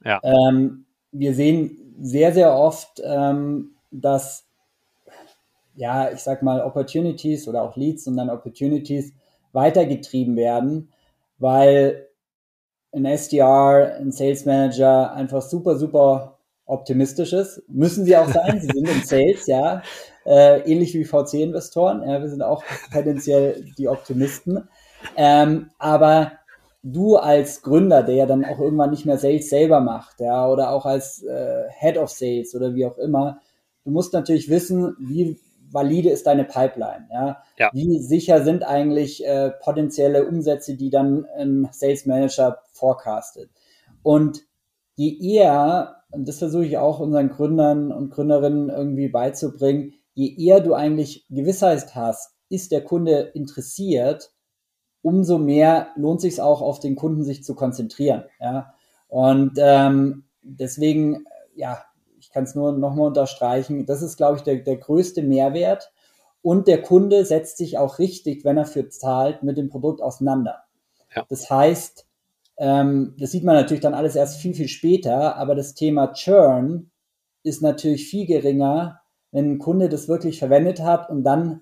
Ja. Ähm, wir sehen sehr, sehr oft, ähm, dass ja, ich sag mal, Opportunities oder auch Leads und dann Opportunities weitergetrieben werden, weil ein SDR, ein Sales Manager einfach super, super optimistisch ist. Müssen sie auch sein, sie sind im [laughs] Sales, ja. Äh, ähnlich wie VC-Investoren. Ja, wir sind auch tendenziell die Optimisten. Ähm, aber du als Gründer, der ja dann auch irgendwann nicht mehr Sales selber macht, ja, oder auch als äh, Head of Sales oder wie auch immer, du musst natürlich wissen, wie valide ist deine Pipeline, ja? ja. Wie sicher sind eigentlich äh, potenzielle Umsätze, die dann ein Sales Manager forecastet? Und je eher, und das versuche ich auch unseren Gründern und Gründerinnen irgendwie beizubringen, je eher du eigentlich Gewissheit hast, ist der Kunde interessiert, umso mehr lohnt sich auch auf den Kunden sich zu konzentrieren. Ja? Und ähm, deswegen, ja, ich kann es nur nochmal unterstreichen, das ist, glaube ich, der, der größte Mehrwert. Und der Kunde setzt sich auch richtig, wenn er für zahlt, mit dem Produkt auseinander. Ja. Das heißt, ähm, das sieht man natürlich dann alles erst viel, viel später, aber das Thema Churn ist natürlich viel geringer, wenn ein Kunde das wirklich verwendet hat und dann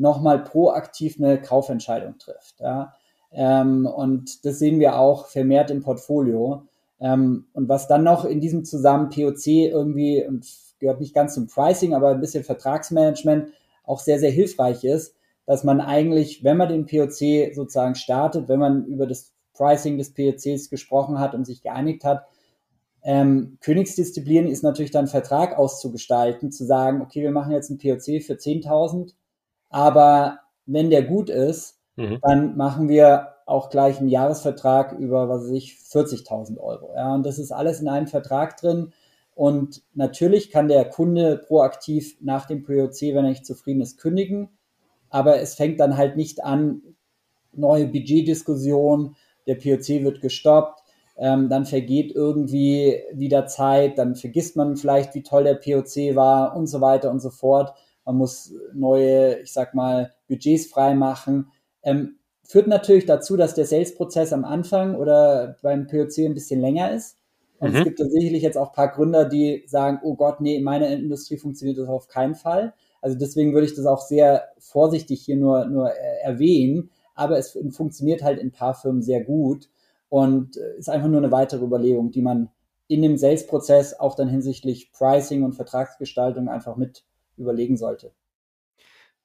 nochmal proaktiv eine Kaufentscheidung trifft. Ja? Ähm, und das sehen wir auch vermehrt im Portfolio. Ähm, und was dann noch in diesem Zusammen POC irgendwie, und gehört nicht ganz zum Pricing, aber ein bisschen Vertragsmanagement auch sehr, sehr hilfreich ist, dass man eigentlich, wenn man den POC sozusagen startet, wenn man über das Pricing des POCs gesprochen hat und sich geeinigt hat, ähm, Königsdisziplin ist natürlich dann Vertrag auszugestalten, zu sagen, okay, wir machen jetzt einen POC für 10.000 aber wenn der gut ist, mhm. dann machen wir auch gleich einen Jahresvertrag über, was weiß ich, 40.000 Euro. Ja, und das ist alles in einem Vertrag drin. Und natürlich kann der Kunde proaktiv nach dem POC, wenn er nicht zufrieden ist, kündigen. Aber es fängt dann halt nicht an, neue Budgetdiskussion, der POC wird gestoppt, ähm, dann vergeht irgendwie wieder Zeit, dann vergisst man vielleicht, wie toll der POC war und so weiter und so fort man muss neue, ich sag mal, Budgets freimachen. Ähm, führt natürlich dazu, dass der Sales-Prozess am Anfang oder beim POC ein bisschen länger ist. Und mhm. es gibt da sicherlich jetzt auch ein paar Gründer, die sagen, oh Gott, nee, in meiner Industrie funktioniert das auf keinen Fall. Also deswegen würde ich das auch sehr vorsichtig hier nur, nur äh, erwähnen. Aber es funktioniert halt in ein paar Firmen sehr gut und äh, ist einfach nur eine weitere Überlegung, die man in dem Sales-Prozess auch dann hinsichtlich Pricing und Vertragsgestaltung einfach mit überlegen sollte.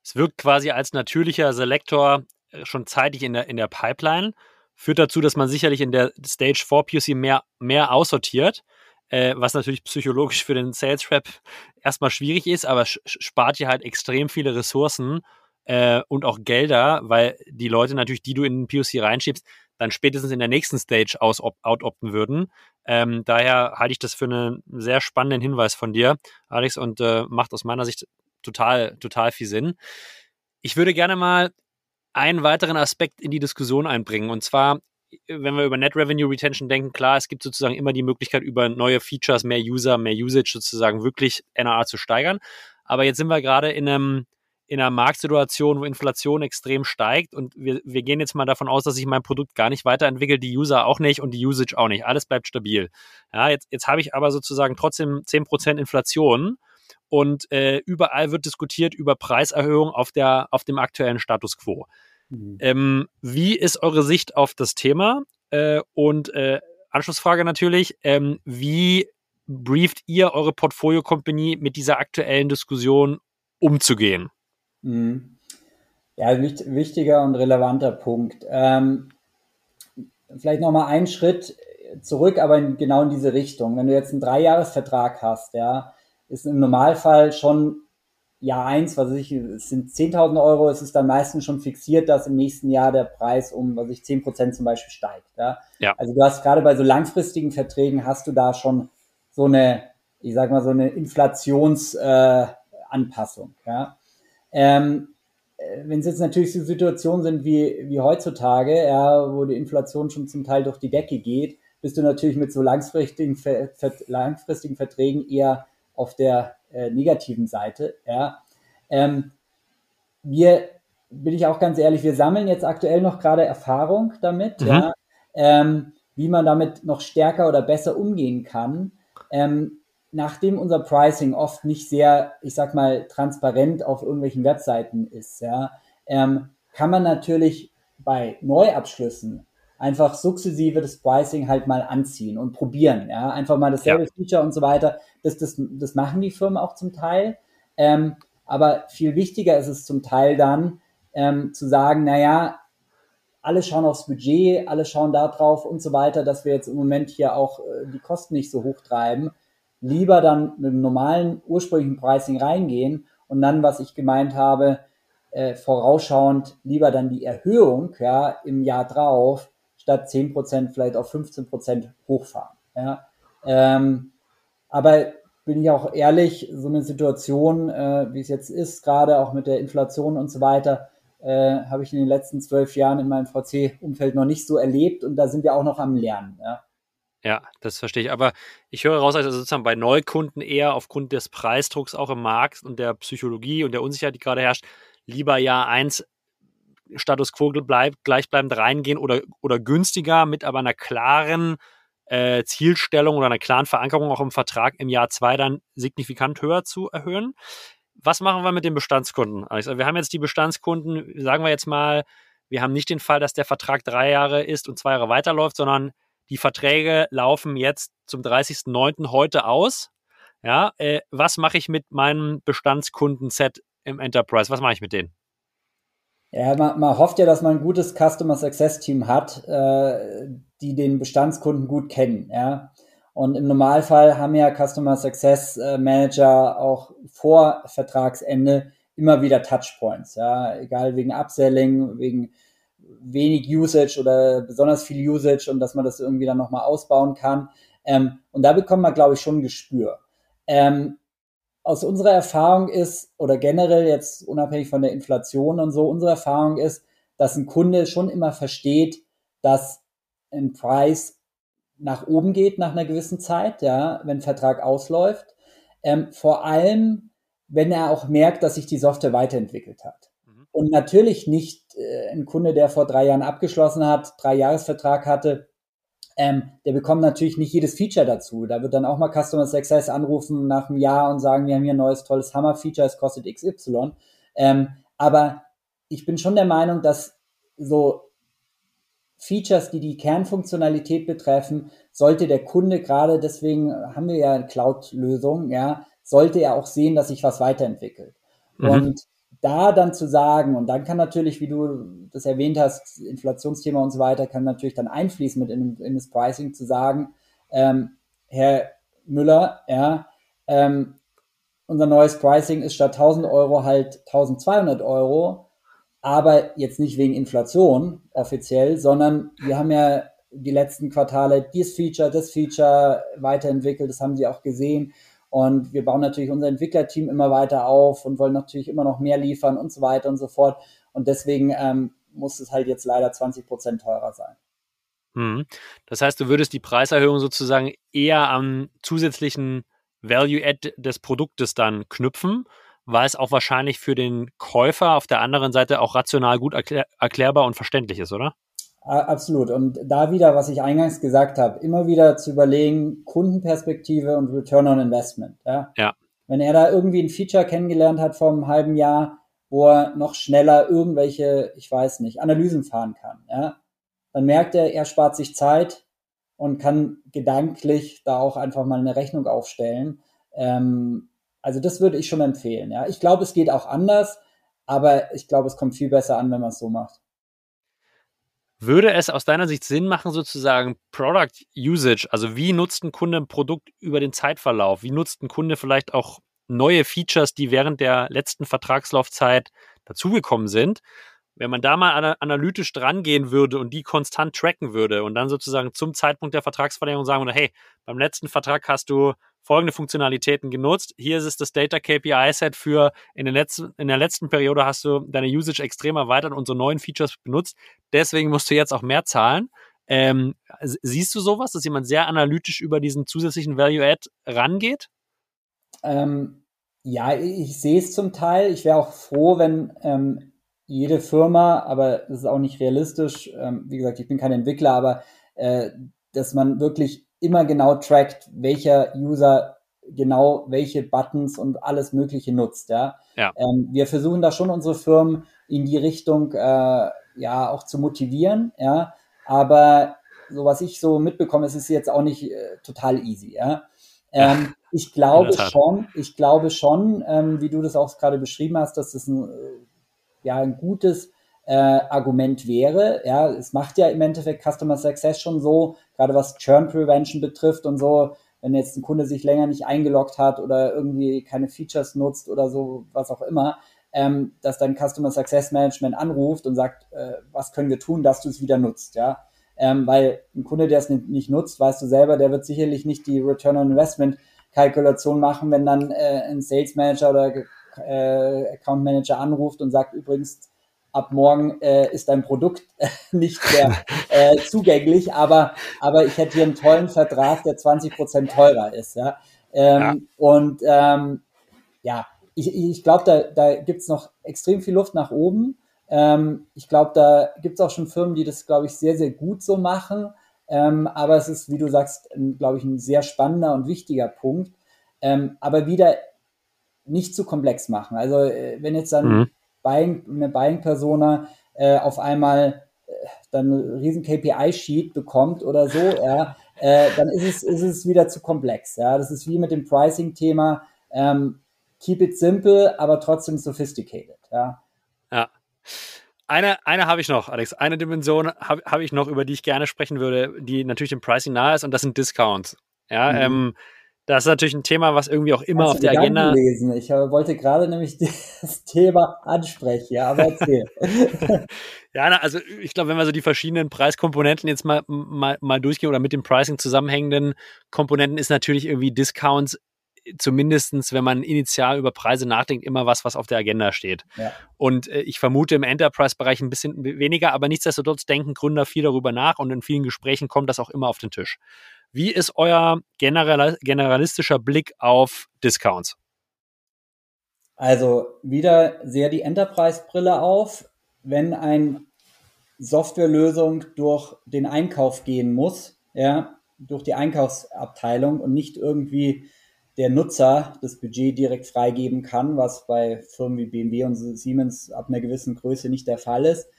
Es wirkt quasi als natürlicher Selektor äh, schon zeitig in der, in der Pipeline, führt dazu, dass man sicherlich in der Stage 4 POC mehr, mehr aussortiert, äh, was natürlich psychologisch für den Sales Rep erstmal schwierig ist, aber spart dir halt extrem viele Ressourcen äh, und auch Gelder, weil die Leute natürlich, die du in den POC reinschiebst, dann spätestens in der nächsten Stage aus outopten würden. Ähm, daher halte ich das für einen sehr spannenden Hinweis von dir, Alex, und äh, macht aus meiner Sicht total, total viel Sinn. Ich würde gerne mal einen weiteren Aspekt in die Diskussion einbringen. Und zwar, wenn wir über Net Revenue Retention denken, klar, es gibt sozusagen immer die Möglichkeit, über neue Features, mehr User, mehr Usage sozusagen wirklich NAA zu steigern. Aber jetzt sind wir gerade in einem in einer Marktsituation, wo Inflation extrem steigt und wir, wir gehen jetzt mal davon aus, dass sich mein Produkt gar nicht weiterentwickelt, die User auch nicht und die Usage auch nicht. Alles bleibt stabil. Ja, jetzt, jetzt habe ich aber sozusagen trotzdem 10% Inflation und äh, überall wird diskutiert über Preiserhöhung auf, der, auf dem aktuellen Status quo. Mhm. Ähm, wie ist eure Sicht auf das Thema? Äh, und äh, Anschlussfrage natürlich, ähm, wie brieft ihr eure Portfolio-Company mit dieser aktuellen Diskussion umzugehen?
Mhm. Ja, wichtiger und relevanter Punkt. Ähm, vielleicht nochmal einen Schritt zurück, aber in, genau in diese Richtung. Wenn du jetzt einen Dreijahresvertrag hast, ja, ist im Normalfall schon Jahr eins, was ich, es sind 10.000 Euro, es ist dann meistens schon fixiert, dass im nächsten Jahr der Preis um, was ich, 10 Prozent zum Beispiel steigt. Ja? ja. Also du hast gerade bei so langfristigen Verträgen hast du da schon so eine, ich sag mal, so eine Inflationsanpassung. Äh, ja? Ähm, äh, wenn es jetzt natürlich so Situationen sind wie, wie heutzutage, ja, wo die Inflation schon zum Teil durch die Decke geht, bist du natürlich mit so langfristigen, ver, ver, langfristigen Verträgen eher auf der äh, negativen Seite. Ja. Ähm, wir, bin ich auch ganz ehrlich, wir sammeln jetzt aktuell noch gerade Erfahrung damit, mhm. ja, ähm, wie man damit noch stärker oder besser umgehen kann. Ähm, nachdem unser Pricing oft nicht sehr, ich sag mal, transparent auf irgendwelchen Webseiten ist, ja, ähm, kann man natürlich bei Neuabschlüssen einfach sukzessive das Pricing halt mal anziehen und probieren, ja, einfach mal dasselbe ja. Feature und so weiter. Das, das, das machen die Firmen auch zum Teil. Ähm, aber viel wichtiger ist es zum Teil dann, ähm, zu sagen, naja, alle schauen aufs Budget, alle schauen da drauf und so weiter, dass wir jetzt im Moment hier auch äh, die Kosten nicht so hoch treiben. Lieber dann mit dem normalen ursprünglichen Pricing reingehen und dann, was ich gemeint habe, äh, vorausschauend lieber dann die Erhöhung ja, im Jahr drauf statt 10% vielleicht auf 15% hochfahren. Ja. Ähm, aber bin ich auch ehrlich, so eine Situation, äh, wie es jetzt ist, gerade auch mit der Inflation und so weiter, äh, habe ich in den letzten zwölf Jahren in meinem VC-Umfeld noch nicht so erlebt und da sind wir auch noch am Lernen. Ja.
Ja, das verstehe ich. Aber ich höre raus, also sozusagen bei Neukunden eher aufgrund des Preisdrucks auch im Markt und der Psychologie und der Unsicherheit, die gerade herrscht, lieber ja eins Status quo bleibt, gleichbleibend reingehen oder, oder günstiger mit aber einer klaren äh, Zielstellung oder einer klaren Verankerung auch im Vertrag im Jahr zwei dann signifikant höher zu erhöhen was machen wir mit den Bestandskunden? Also wir haben jetzt die Bestandskunden, sagen wir jetzt mal, wir haben nicht den Fall, dass der Vertrag drei Jahre ist und zwei Jahre weiterläuft, sondern die Verträge laufen jetzt zum 30.09. heute aus. Ja, äh, was mache ich mit meinem Bestandskundenset im Enterprise? Was mache ich mit denen?
Ja, man, man, hofft ja, dass man ein gutes Customer Success Team hat, äh, die den Bestandskunden gut kennen. Ja, und im Normalfall haben ja Customer Success äh, Manager auch vor Vertragsende immer wieder Touchpoints, ja, egal wegen Upselling, wegen wenig Usage oder besonders viel Usage und dass man das irgendwie dann nochmal ausbauen kann. Ähm, und da bekommt man, glaube ich, schon ein Gespür. Ähm, aus unserer Erfahrung ist, oder generell jetzt unabhängig von der Inflation und so, unsere Erfahrung ist, dass ein Kunde schon immer versteht, dass ein Preis nach oben geht nach einer gewissen Zeit, ja, wenn Vertrag ausläuft. Ähm, vor allem, wenn er auch merkt, dass sich die Software weiterentwickelt hat. Und natürlich nicht äh, ein Kunde, der vor drei Jahren abgeschlossen hat, drei Jahresvertrag hatte, ähm, der bekommt natürlich nicht jedes Feature dazu. Da wird dann auch mal Customer Success anrufen nach einem Jahr und sagen, wir haben hier ein neues tolles Hammer-Feature, es kostet XY. Ähm, aber ich bin schon der Meinung, dass so Features, die die Kernfunktionalität betreffen, sollte der Kunde gerade, deswegen haben wir ja Cloud-Lösungen, ja, sollte er auch sehen, dass sich was weiterentwickelt. Mhm. Und da dann zu sagen, und dann kann natürlich, wie du das erwähnt hast, Inflationsthema und so weiter, kann natürlich dann einfließen mit in, in das Pricing zu sagen, ähm, Herr Müller, ja, ähm, unser neues Pricing ist statt 1000 Euro halt 1200 Euro aber jetzt nicht wegen Inflation offiziell, sondern wir haben ja die letzten Quartale dieses Feature, das Feature weiterentwickelt, das haben Sie auch gesehen. Und wir bauen natürlich unser Entwicklerteam immer weiter auf und wollen natürlich immer noch mehr liefern und so weiter und so fort. Und deswegen ähm, muss es halt jetzt leider 20 Prozent teurer sein.
Mhm. Das heißt, du würdest die Preiserhöhung sozusagen eher am zusätzlichen Value-Add des Produktes dann knüpfen weil es auch wahrscheinlich für den Käufer auf der anderen Seite auch rational gut erklär erklärbar und verständlich ist, oder?
Absolut. Und da wieder, was ich eingangs gesagt habe, immer wieder zu überlegen, Kundenperspektive und Return on Investment. Ja.
ja.
Wenn er da irgendwie ein Feature kennengelernt hat vor einem halben Jahr, wo er noch schneller irgendwelche, ich weiß nicht, Analysen fahren kann, ja, dann merkt er, er spart sich Zeit und kann gedanklich da auch einfach mal eine Rechnung aufstellen. Ähm, also das würde ich schon empfehlen. Ja, ich glaube, es geht auch anders, aber ich glaube, es kommt viel besser an, wenn man es so macht.
Würde es aus deiner Sicht Sinn machen, sozusagen Product Usage, also wie nutzt ein Kunde ein Produkt über den Zeitverlauf? Wie nutzt ein Kunde vielleicht auch neue Features, die während der letzten Vertragslaufzeit dazugekommen sind? Wenn man da mal analytisch drangehen würde und die konstant tracken würde und dann sozusagen zum Zeitpunkt der Vertragsverlängerung sagen würde, hey, beim letzten Vertrag hast du folgende Funktionalitäten genutzt. Hier ist es das Data KPI Set für in, den letzten, in der letzten Periode hast du deine Usage extrem erweitert und so neuen Features benutzt. Deswegen musst du jetzt auch mehr zahlen. Ähm, siehst du sowas, dass jemand sehr analytisch über diesen zusätzlichen Value Add rangeht?
Ähm, ja, ich sehe es zum Teil. Ich wäre auch froh, wenn ähm, jede Firma, aber das ist auch nicht realistisch. Ähm, wie gesagt, ich bin kein Entwickler, aber äh, dass man wirklich immer genau trackt, welcher User genau welche Buttons und alles Mögliche nutzt. Ja,
ja.
Ähm, wir versuchen da schon unsere Firmen in die Richtung äh, ja auch zu motivieren. Ja, aber so was ich so mitbekomme, es ist jetzt auch nicht äh, total easy. Ja. Ähm, ich glaube schon, ich glaube schon, ähm, wie du das auch gerade beschrieben hast, dass das ein, äh, ja, ein gutes äh, Argument wäre. Ja, es macht ja im Endeffekt Customer Success schon so, gerade was Churn Prevention betrifft und so, wenn jetzt ein Kunde sich länger nicht eingeloggt hat oder irgendwie keine Features nutzt oder so, was auch immer, ähm, dass dann Customer Success Management anruft und sagt, äh, was können wir tun, dass du es wieder nutzt, ja. Ähm, weil ein Kunde, der es nicht, nicht, nutzt, weißt du selber, der wird sicherlich nicht die Return on Investment Kalkulation machen, wenn dann äh, ein Sales Manager oder äh, Account Manager anruft und sagt übrigens, ab morgen äh, ist dein Produkt [laughs] nicht mehr äh, zugänglich, aber, aber ich hätte hier einen tollen Vertrag, der 20 Prozent teurer ist. Ja? Ähm, ja. Und ähm, ja, ich, ich glaube, da, da gibt noch extrem viel Luft nach oben. Ähm, ich glaube, da gibt es auch schon Firmen, die das, glaube ich, sehr, sehr gut so machen. Ähm, aber es ist, wie du sagst, glaube ich, ein sehr spannender und wichtiger Punkt. Ähm, aber wieder nicht zu komplex machen. Also äh, wenn jetzt dann mhm. Buying, eine Buying-Persona äh, auf einmal äh, dann ein riesen KPI-Sheet bekommt oder so, ja, äh, dann ist es, ist es wieder zu komplex. Ja. Das ist wie mit dem Pricing-Thema. Ähm, keep it simple, aber trotzdem sophisticated. Ja.
ja. Eine, eine habe ich noch, Alex. Eine Dimension habe hab ich noch, über die ich gerne sprechen würde, die natürlich dem Pricing nahe ist, und das sind Discounts. Ja, mhm. ähm, das ist natürlich ein Thema, was irgendwie auch immer auf der Gedanken Agenda.
Lesen. Ich wollte gerade nämlich [laughs] das Thema ansprechen, ja, aber erzähl. [laughs]
ja, na, also ich glaube, wenn wir so die verschiedenen Preiskomponenten jetzt mal, mal, mal durchgehen oder mit dem Pricing zusammenhängenden Komponenten, ist natürlich irgendwie Discounts zumindestens, wenn man initial über Preise nachdenkt, immer was, was auf der Agenda steht. Ja. Und äh, ich vermute im Enterprise-Bereich ein bisschen weniger, aber nichtsdestotrotz denken Gründer viel darüber nach und in vielen Gesprächen kommt das auch immer auf den Tisch. Wie ist euer general, generalistischer Blick auf Discounts?
Also wieder sehr die Enterprise-Brille auf. Wenn eine Softwarelösung durch den Einkauf gehen muss, ja, durch die Einkaufsabteilung und nicht irgendwie der Nutzer das Budget direkt freigeben kann, was bei Firmen wie BMW und Siemens ab einer gewissen Größe nicht der Fall ist,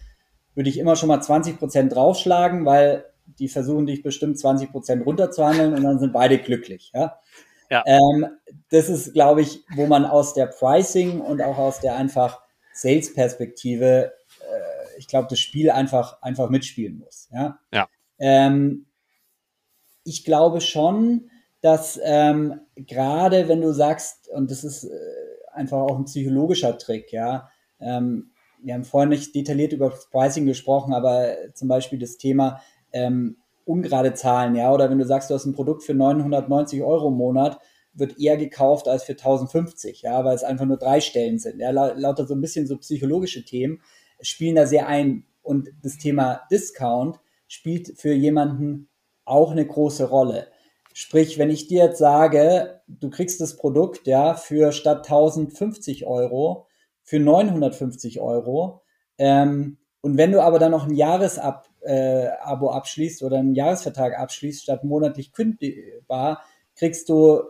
würde ich immer schon mal 20 Prozent draufschlagen, weil die versuchen dich bestimmt 20 Prozent runterzuhandeln und dann sind beide glücklich. Ja? Ja. Ähm, das ist, glaube ich, wo man aus der Pricing und auch aus der einfach Sales-Perspektive, äh, ich glaube, das Spiel einfach, einfach mitspielen muss. Ja.
ja.
Ähm, ich glaube schon, dass ähm, gerade wenn du sagst, und das ist äh, einfach auch ein psychologischer Trick, ja, ähm, wir haben vorhin nicht detailliert über Pricing gesprochen, aber zum Beispiel das Thema, ähm, ungerade Zahlen, ja, oder wenn du sagst, du hast ein Produkt für 990 Euro im Monat, wird eher gekauft als für 1050, ja, weil es einfach nur drei Stellen sind. Ja, lauter so ein bisschen so psychologische Themen spielen da sehr ein. Und das Thema Discount spielt für jemanden auch eine große Rolle. Sprich, wenn ich dir jetzt sage, du kriegst das Produkt ja für statt 1050 Euro für 950 Euro, ähm, und wenn du aber dann noch ein Jahresab äh, Abo abschließt oder einen Jahresvertrag abschließt, statt monatlich kündbar, kriegst du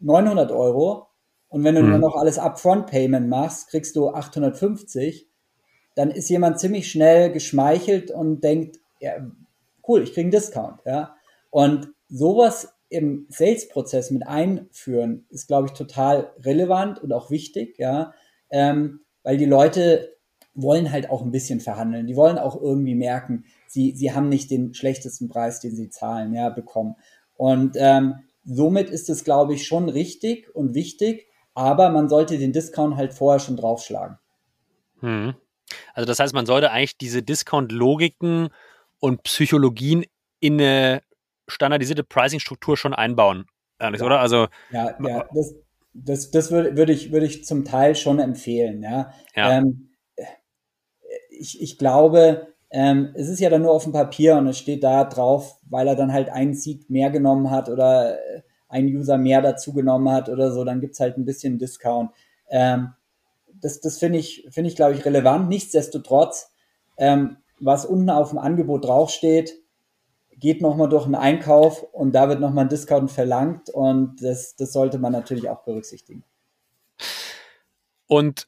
900 Euro. Und wenn du dann noch alles Upfront-Payment machst, kriegst du 850. Dann ist jemand ziemlich schnell geschmeichelt und denkt, ja, cool, ich kriege einen Discount. Ja? Und sowas im Sales-Prozess mit einführen, ist, glaube ich, total relevant und auch wichtig, ja, ähm, weil die Leute wollen halt auch ein bisschen verhandeln. Die wollen auch irgendwie merken, sie, sie haben nicht den schlechtesten Preis, den sie zahlen, ja, bekommen. Und ähm, somit ist es, glaube ich, schon richtig und wichtig, aber man sollte den Discount halt vorher schon draufschlagen.
Hm. Also das heißt, man sollte eigentlich diese Discount-Logiken und Psychologien in eine standardisierte Pricing-Struktur schon einbauen, ehrlich,
ja.
oder? Also
ja, ja das, das, das würde würd ich, würd ich zum Teil schon empfehlen. Ja. ja. Ähm, ich, ich glaube, ähm, es ist ja dann nur auf dem Papier und es steht da drauf, weil er dann halt einen Seed mehr genommen hat oder äh, ein User mehr dazu genommen hat oder so, dann gibt es halt ein bisschen Discount. Ähm, das das finde ich, finde ich, glaube ich, relevant. Nichtsdestotrotz, ähm, was unten auf dem Angebot draufsteht, geht nochmal durch einen Einkauf und da wird nochmal ein Discount verlangt und das, das sollte man natürlich auch berücksichtigen.
Und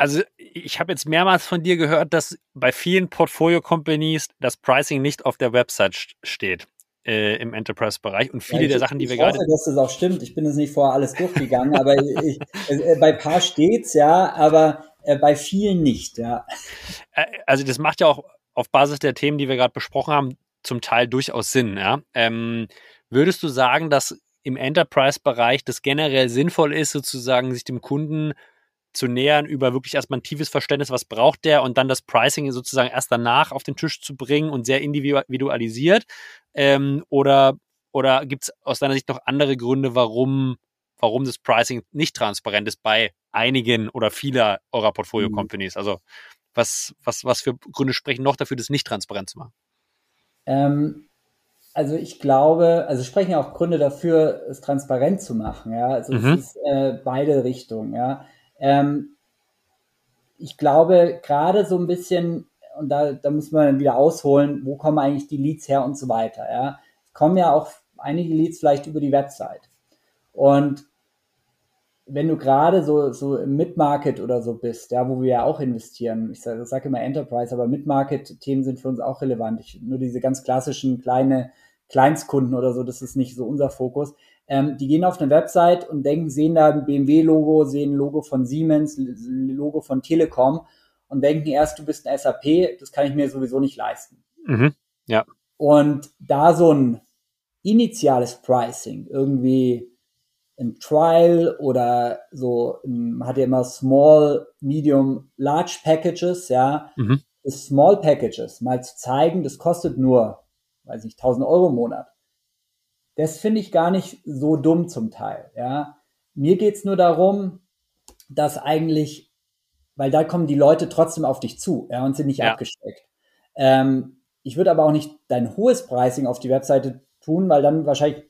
also ich habe jetzt mehrmals von dir gehört, dass bei vielen Portfolio-Companies das Pricing nicht auf der Website steht äh, im Enterprise-Bereich und viele ja, ich, der Sachen, die wir gerade. Ich
hoffe, dass das auch stimmt. Ich bin jetzt nicht vorher alles durchgegangen, aber ich, äh, bei paar steht's ja, aber äh, bei vielen nicht, ja.
Äh, also das macht ja auch auf Basis der Themen, die wir gerade besprochen haben, zum Teil durchaus Sinn. Ja? Ähm, würdest du sagen, dass im Enterprise-Bereich das generell sinnvoll ist, sozusagen sich dem Kunden zu nähern, über wirklich erstmal ein tiefes Verständnis, was braucht der und dann das Pricing sozusagen erst danach auf den Tisch zu bringen und sehr individualisiert? Ähm, oder oder gibt es aus deiner Sicht noch andere Gründe, warum, warum das Pricing nicht transparent ist bei einigen oder vieler eurer Portfolio-Companies? Mhm. Also was, was, was für Gründe sprechen noch dafür, das nicht transparent zu machen?
Ähm, also ich glaube, also sprechen auch Gründe dafür, es transparent zu machen. Ja, also mhm. es ist äh, beide Richtungen. Ja, ähm, ich glaube gerade so ein bisschen und da, da muss man wieder ausholen, wo kommen eigentlich die Leads her und so weiter. Ja, es kommen ja auch einige Leads vielleicht über die Website und wenn du gerade so, so im Mid-Market oder so bist, ja, wo wir ja auch investieren, ich sage sag immer Enterprise, aber Mid-Market-Themen sind für uns auch relevant. Ich, nur diese ganz klassischen kleine Kleinstkunden oder so, das ist nicht so unser Fokus. Ähm, die gehen auf eine Website und denken, sehen da ein BMW-Logo, sehen ein Logo von Siemens, ein Logo von Telekom und denken erst, du bist ein SAP, das kann ich mir sowieso nicht leisten.
Mhm, ja.
Und da so ein initiales Pricing irgendwie im Trial oder so, man hat ja immer Small, Medium, Large Packages, ja. Mhm. Das Small Packages mal zu zeigen, das kostet nur, weiß ich, 1000 Euro im Monat. Das finde ich gar nicht so dumm zum Teil, ja. Mir geht's nur darum, dass eigentlich, weil da kommen die Leute trotzdem auf dich zu, ja, und sind nicht ja. abgesteckt. Ähm, ich würde aber auch nicht dein hohes Pricing auf die Webseite tun, weil dann wahrscheinlich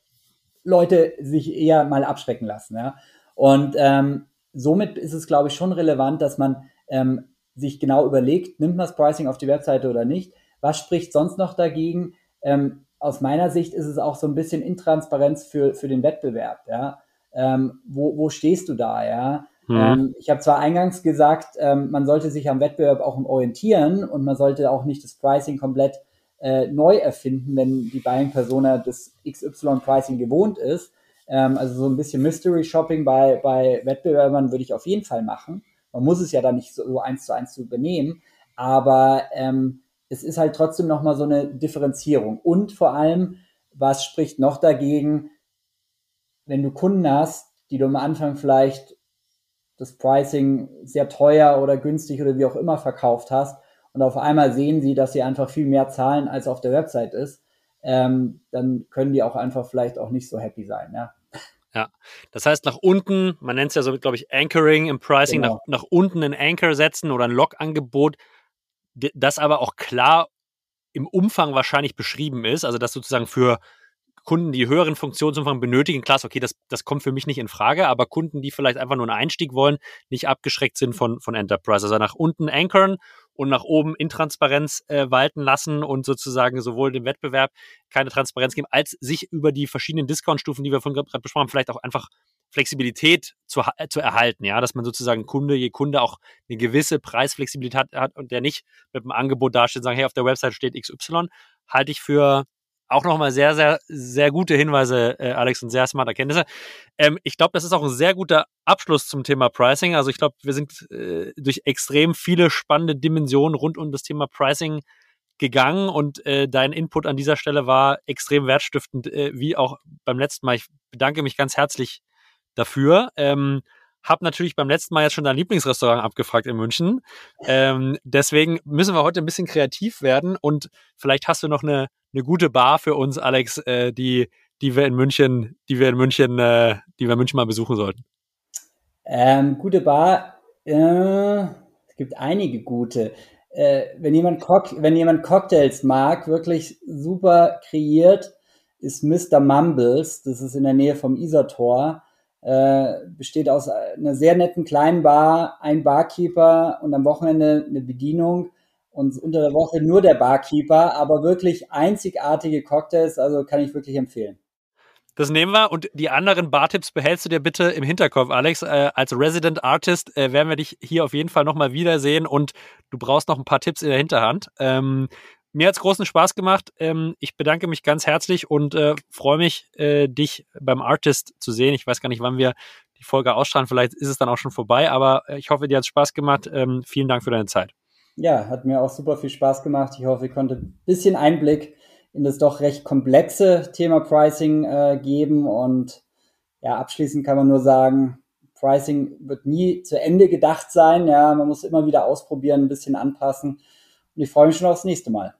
Leute sich eher mal abschrecken lassen. Ja? Und ähm, somit ist es, glaube ich, schon relevant, dass man ähm, sich genau überlegt, nimmt man das Pricing auf die Webseite oder nicht? Was spricht sonst noch dagegen? Ähm, aus meiner Sicht ist es auch so ein bisschen Intransparenz für, für den Wettbewerb. Ja? Ähm, wo, wo stehst du da? Ja? Mhm. Ähm, ich habe zwar eingangs gesagt, ähm, man sollte sich am Wettbewerb auch orientieren und man sollte auch nicht das Pricing komplett äh, neu erfinden, wenn die Buying Persona das XY Pricing gewohnt ist. Ähm, also so ein bisschen Mystery Shopping bei, bei Wettbewerbern würde ich auf jeden Fall machen. Man muss es ja dann nicht so, so eins zu eins zu übernehmen, aber ähm, es ist halt trotzdem nochmal so eine Differenzierung. Und vor allem, was spricht noch dagegen, wenn du Kunden hast, die du am Anfang vielleicht das Pricing sehr teuer oder günstig oder wie auch immer verkauft hast und auf einmal sehen sie, dass sie einfach viel mehr zahlen, als auf der Website ist, ähm, dann können die auch einfach vielleicht auch nicht so happy sein, ja.
Ja, das heißt nach unten, man nennt es ja so, glaube ich, Anchoring im Pricing, genau. nach, nach unten ein Anchor setzen oder ein Log-Angebot, das aber auch klar im Umfang wahrscheinlich beschrieben ist, also das sozusagen für Kunden, die höheren Funktionsumfang benötigen, klar, okay, das, das kommt für mich nicht in Frage, aber Kunden, die vielleicht einfach nur einen Einstieg wollen, nicht abgeschreckt sind von, von Enterprise. Also nach unten ankern und nach oben Intransparenz äh, walten lassen und sozusagen sowohl dem Wettbewerb keine Transparenz geben, als sich über die verschiedenen Discount-Stufen, die wir von gerade besprochen haben, vielleicht auch einfach Flexibilität zu, äh, zu erhalten, ja, dass man sozusagen Kunde, je Kunde auch eine gewisse Preisflexibilität hat, und der nicht mit dem Angebot dasteht und sagen, hey, auf der Website steht XY, halte ich für auch nochmal sehr, sehr, sehr gute Hinweise, äh, Alex, und sehr smart Erkenntnisse. Ähm, ich glaube, das ist auch ein sehr guter Abschluss zum Thema Pricing. Also ich glaube, wir sind äh, durch extrem viele spannende Dimensionen rund um das Thema Pricing gegangen und äh, dein Input an dieser Stelle war extrem wertstiftend, äh, wie auch beim letzten Mal. Ich bedanke mich ganz herzlich dafür. Ähm, hab natürlich beim letzten Mal jetzt schon dein Lieblingsrestaurant abgefragt in München. Ähm, deswegen müssen wir heute ein bisschen kreativ werden und vielleicht hast du noch eine, eine gute Bar für uns, Alex, äh, die, die wir in München, die wir in München, äh, die wir in München mal besuchen sollten.
Ähm, gute Bar, äh, es gibt einige gute. Äh, wenn, jemand wenn jemand Cocktails mag, wirklich super kreiert, ist Mr. Mumbles. Das ist in der Nähe vom Isartor äh, besteht aus einer sehr netten kleinen Bar, ein Barkeeper und am Wochenende eine Bedienung. und unter der Woche nur der Barkeeper, aber wirklich einzigartige Cocktails, also kann ich wirklich empfehlen.
Das nehmen wir und die anderen Bartipps behältst du dir bitte im Hinterkopf, Alex. Äh, als Resident Artist äh, werden wir dich hier auf jeden Fall nochmal wiedersehen und du brauchst noch ein paar Tipps in der Hinterhand. Ähm, mir hat es großen Spaß gemacht. Ähm, ich bedanke mich ganz herzlich und äh, freue mich, äh, dich beim Artist zu sehen. Ich weiß gar nicht, wann wir die Folge ausstrahlen. Vielleicht ist es dann auch schon vorbei, aber äh, ich hoffe, dir hat es Spaß gemacht. Ähm, vielen Dank für deine Zeit.
Ja, hat mir auch super viel Spaß gemacht. Ich hoffe, ich konnte ein bisschen Einblick in das doch recht komplexe Thema Pricing äh, geben. Und ja, abschließend kann man nur sagen, Pricing wird nie zu Ende gedacht sein. Ja, man muss immer wieder ausprobieren, ein bisschen anpassen. Und ich freue mich schon aufs nächste Mal.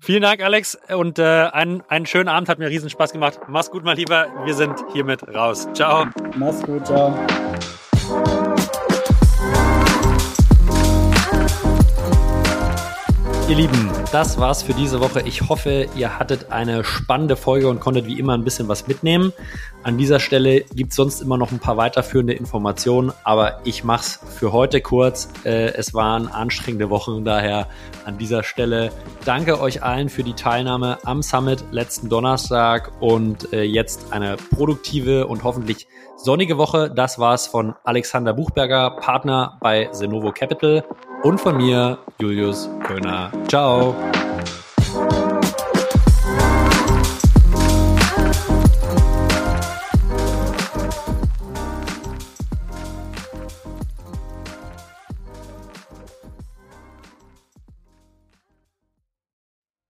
Vielen Dank, Alex. Und äh, einen, einen schönen Abend, hat mir riesen Spaß gemacht. Mach's gut, mein Lieber. Wir sind hiermit raus. Ciao.
Mach's gut, ciao.
Ihr Lieben, das war's für diese Woche. Ich hoffe, ihr hattet eine spannende Folge und konntet wie immer ein bisschen was mitnehmen. An dieser Stelle gibt's sonst immer noch ein paar weiterführende Informationen, aber ich mach's für heute kurz. Äh, es waren anstrengende Wochen, daher an dieser Stelle danke euch allen für die Teilnahme am Summit letzten Donnerstag und äh, jetzt eine produktive und hoffentlich sonnige Woche. Das war's von Alexander Buchberger, Partner bei Senovo Capital und von mir, Julius Köhner. Ciao.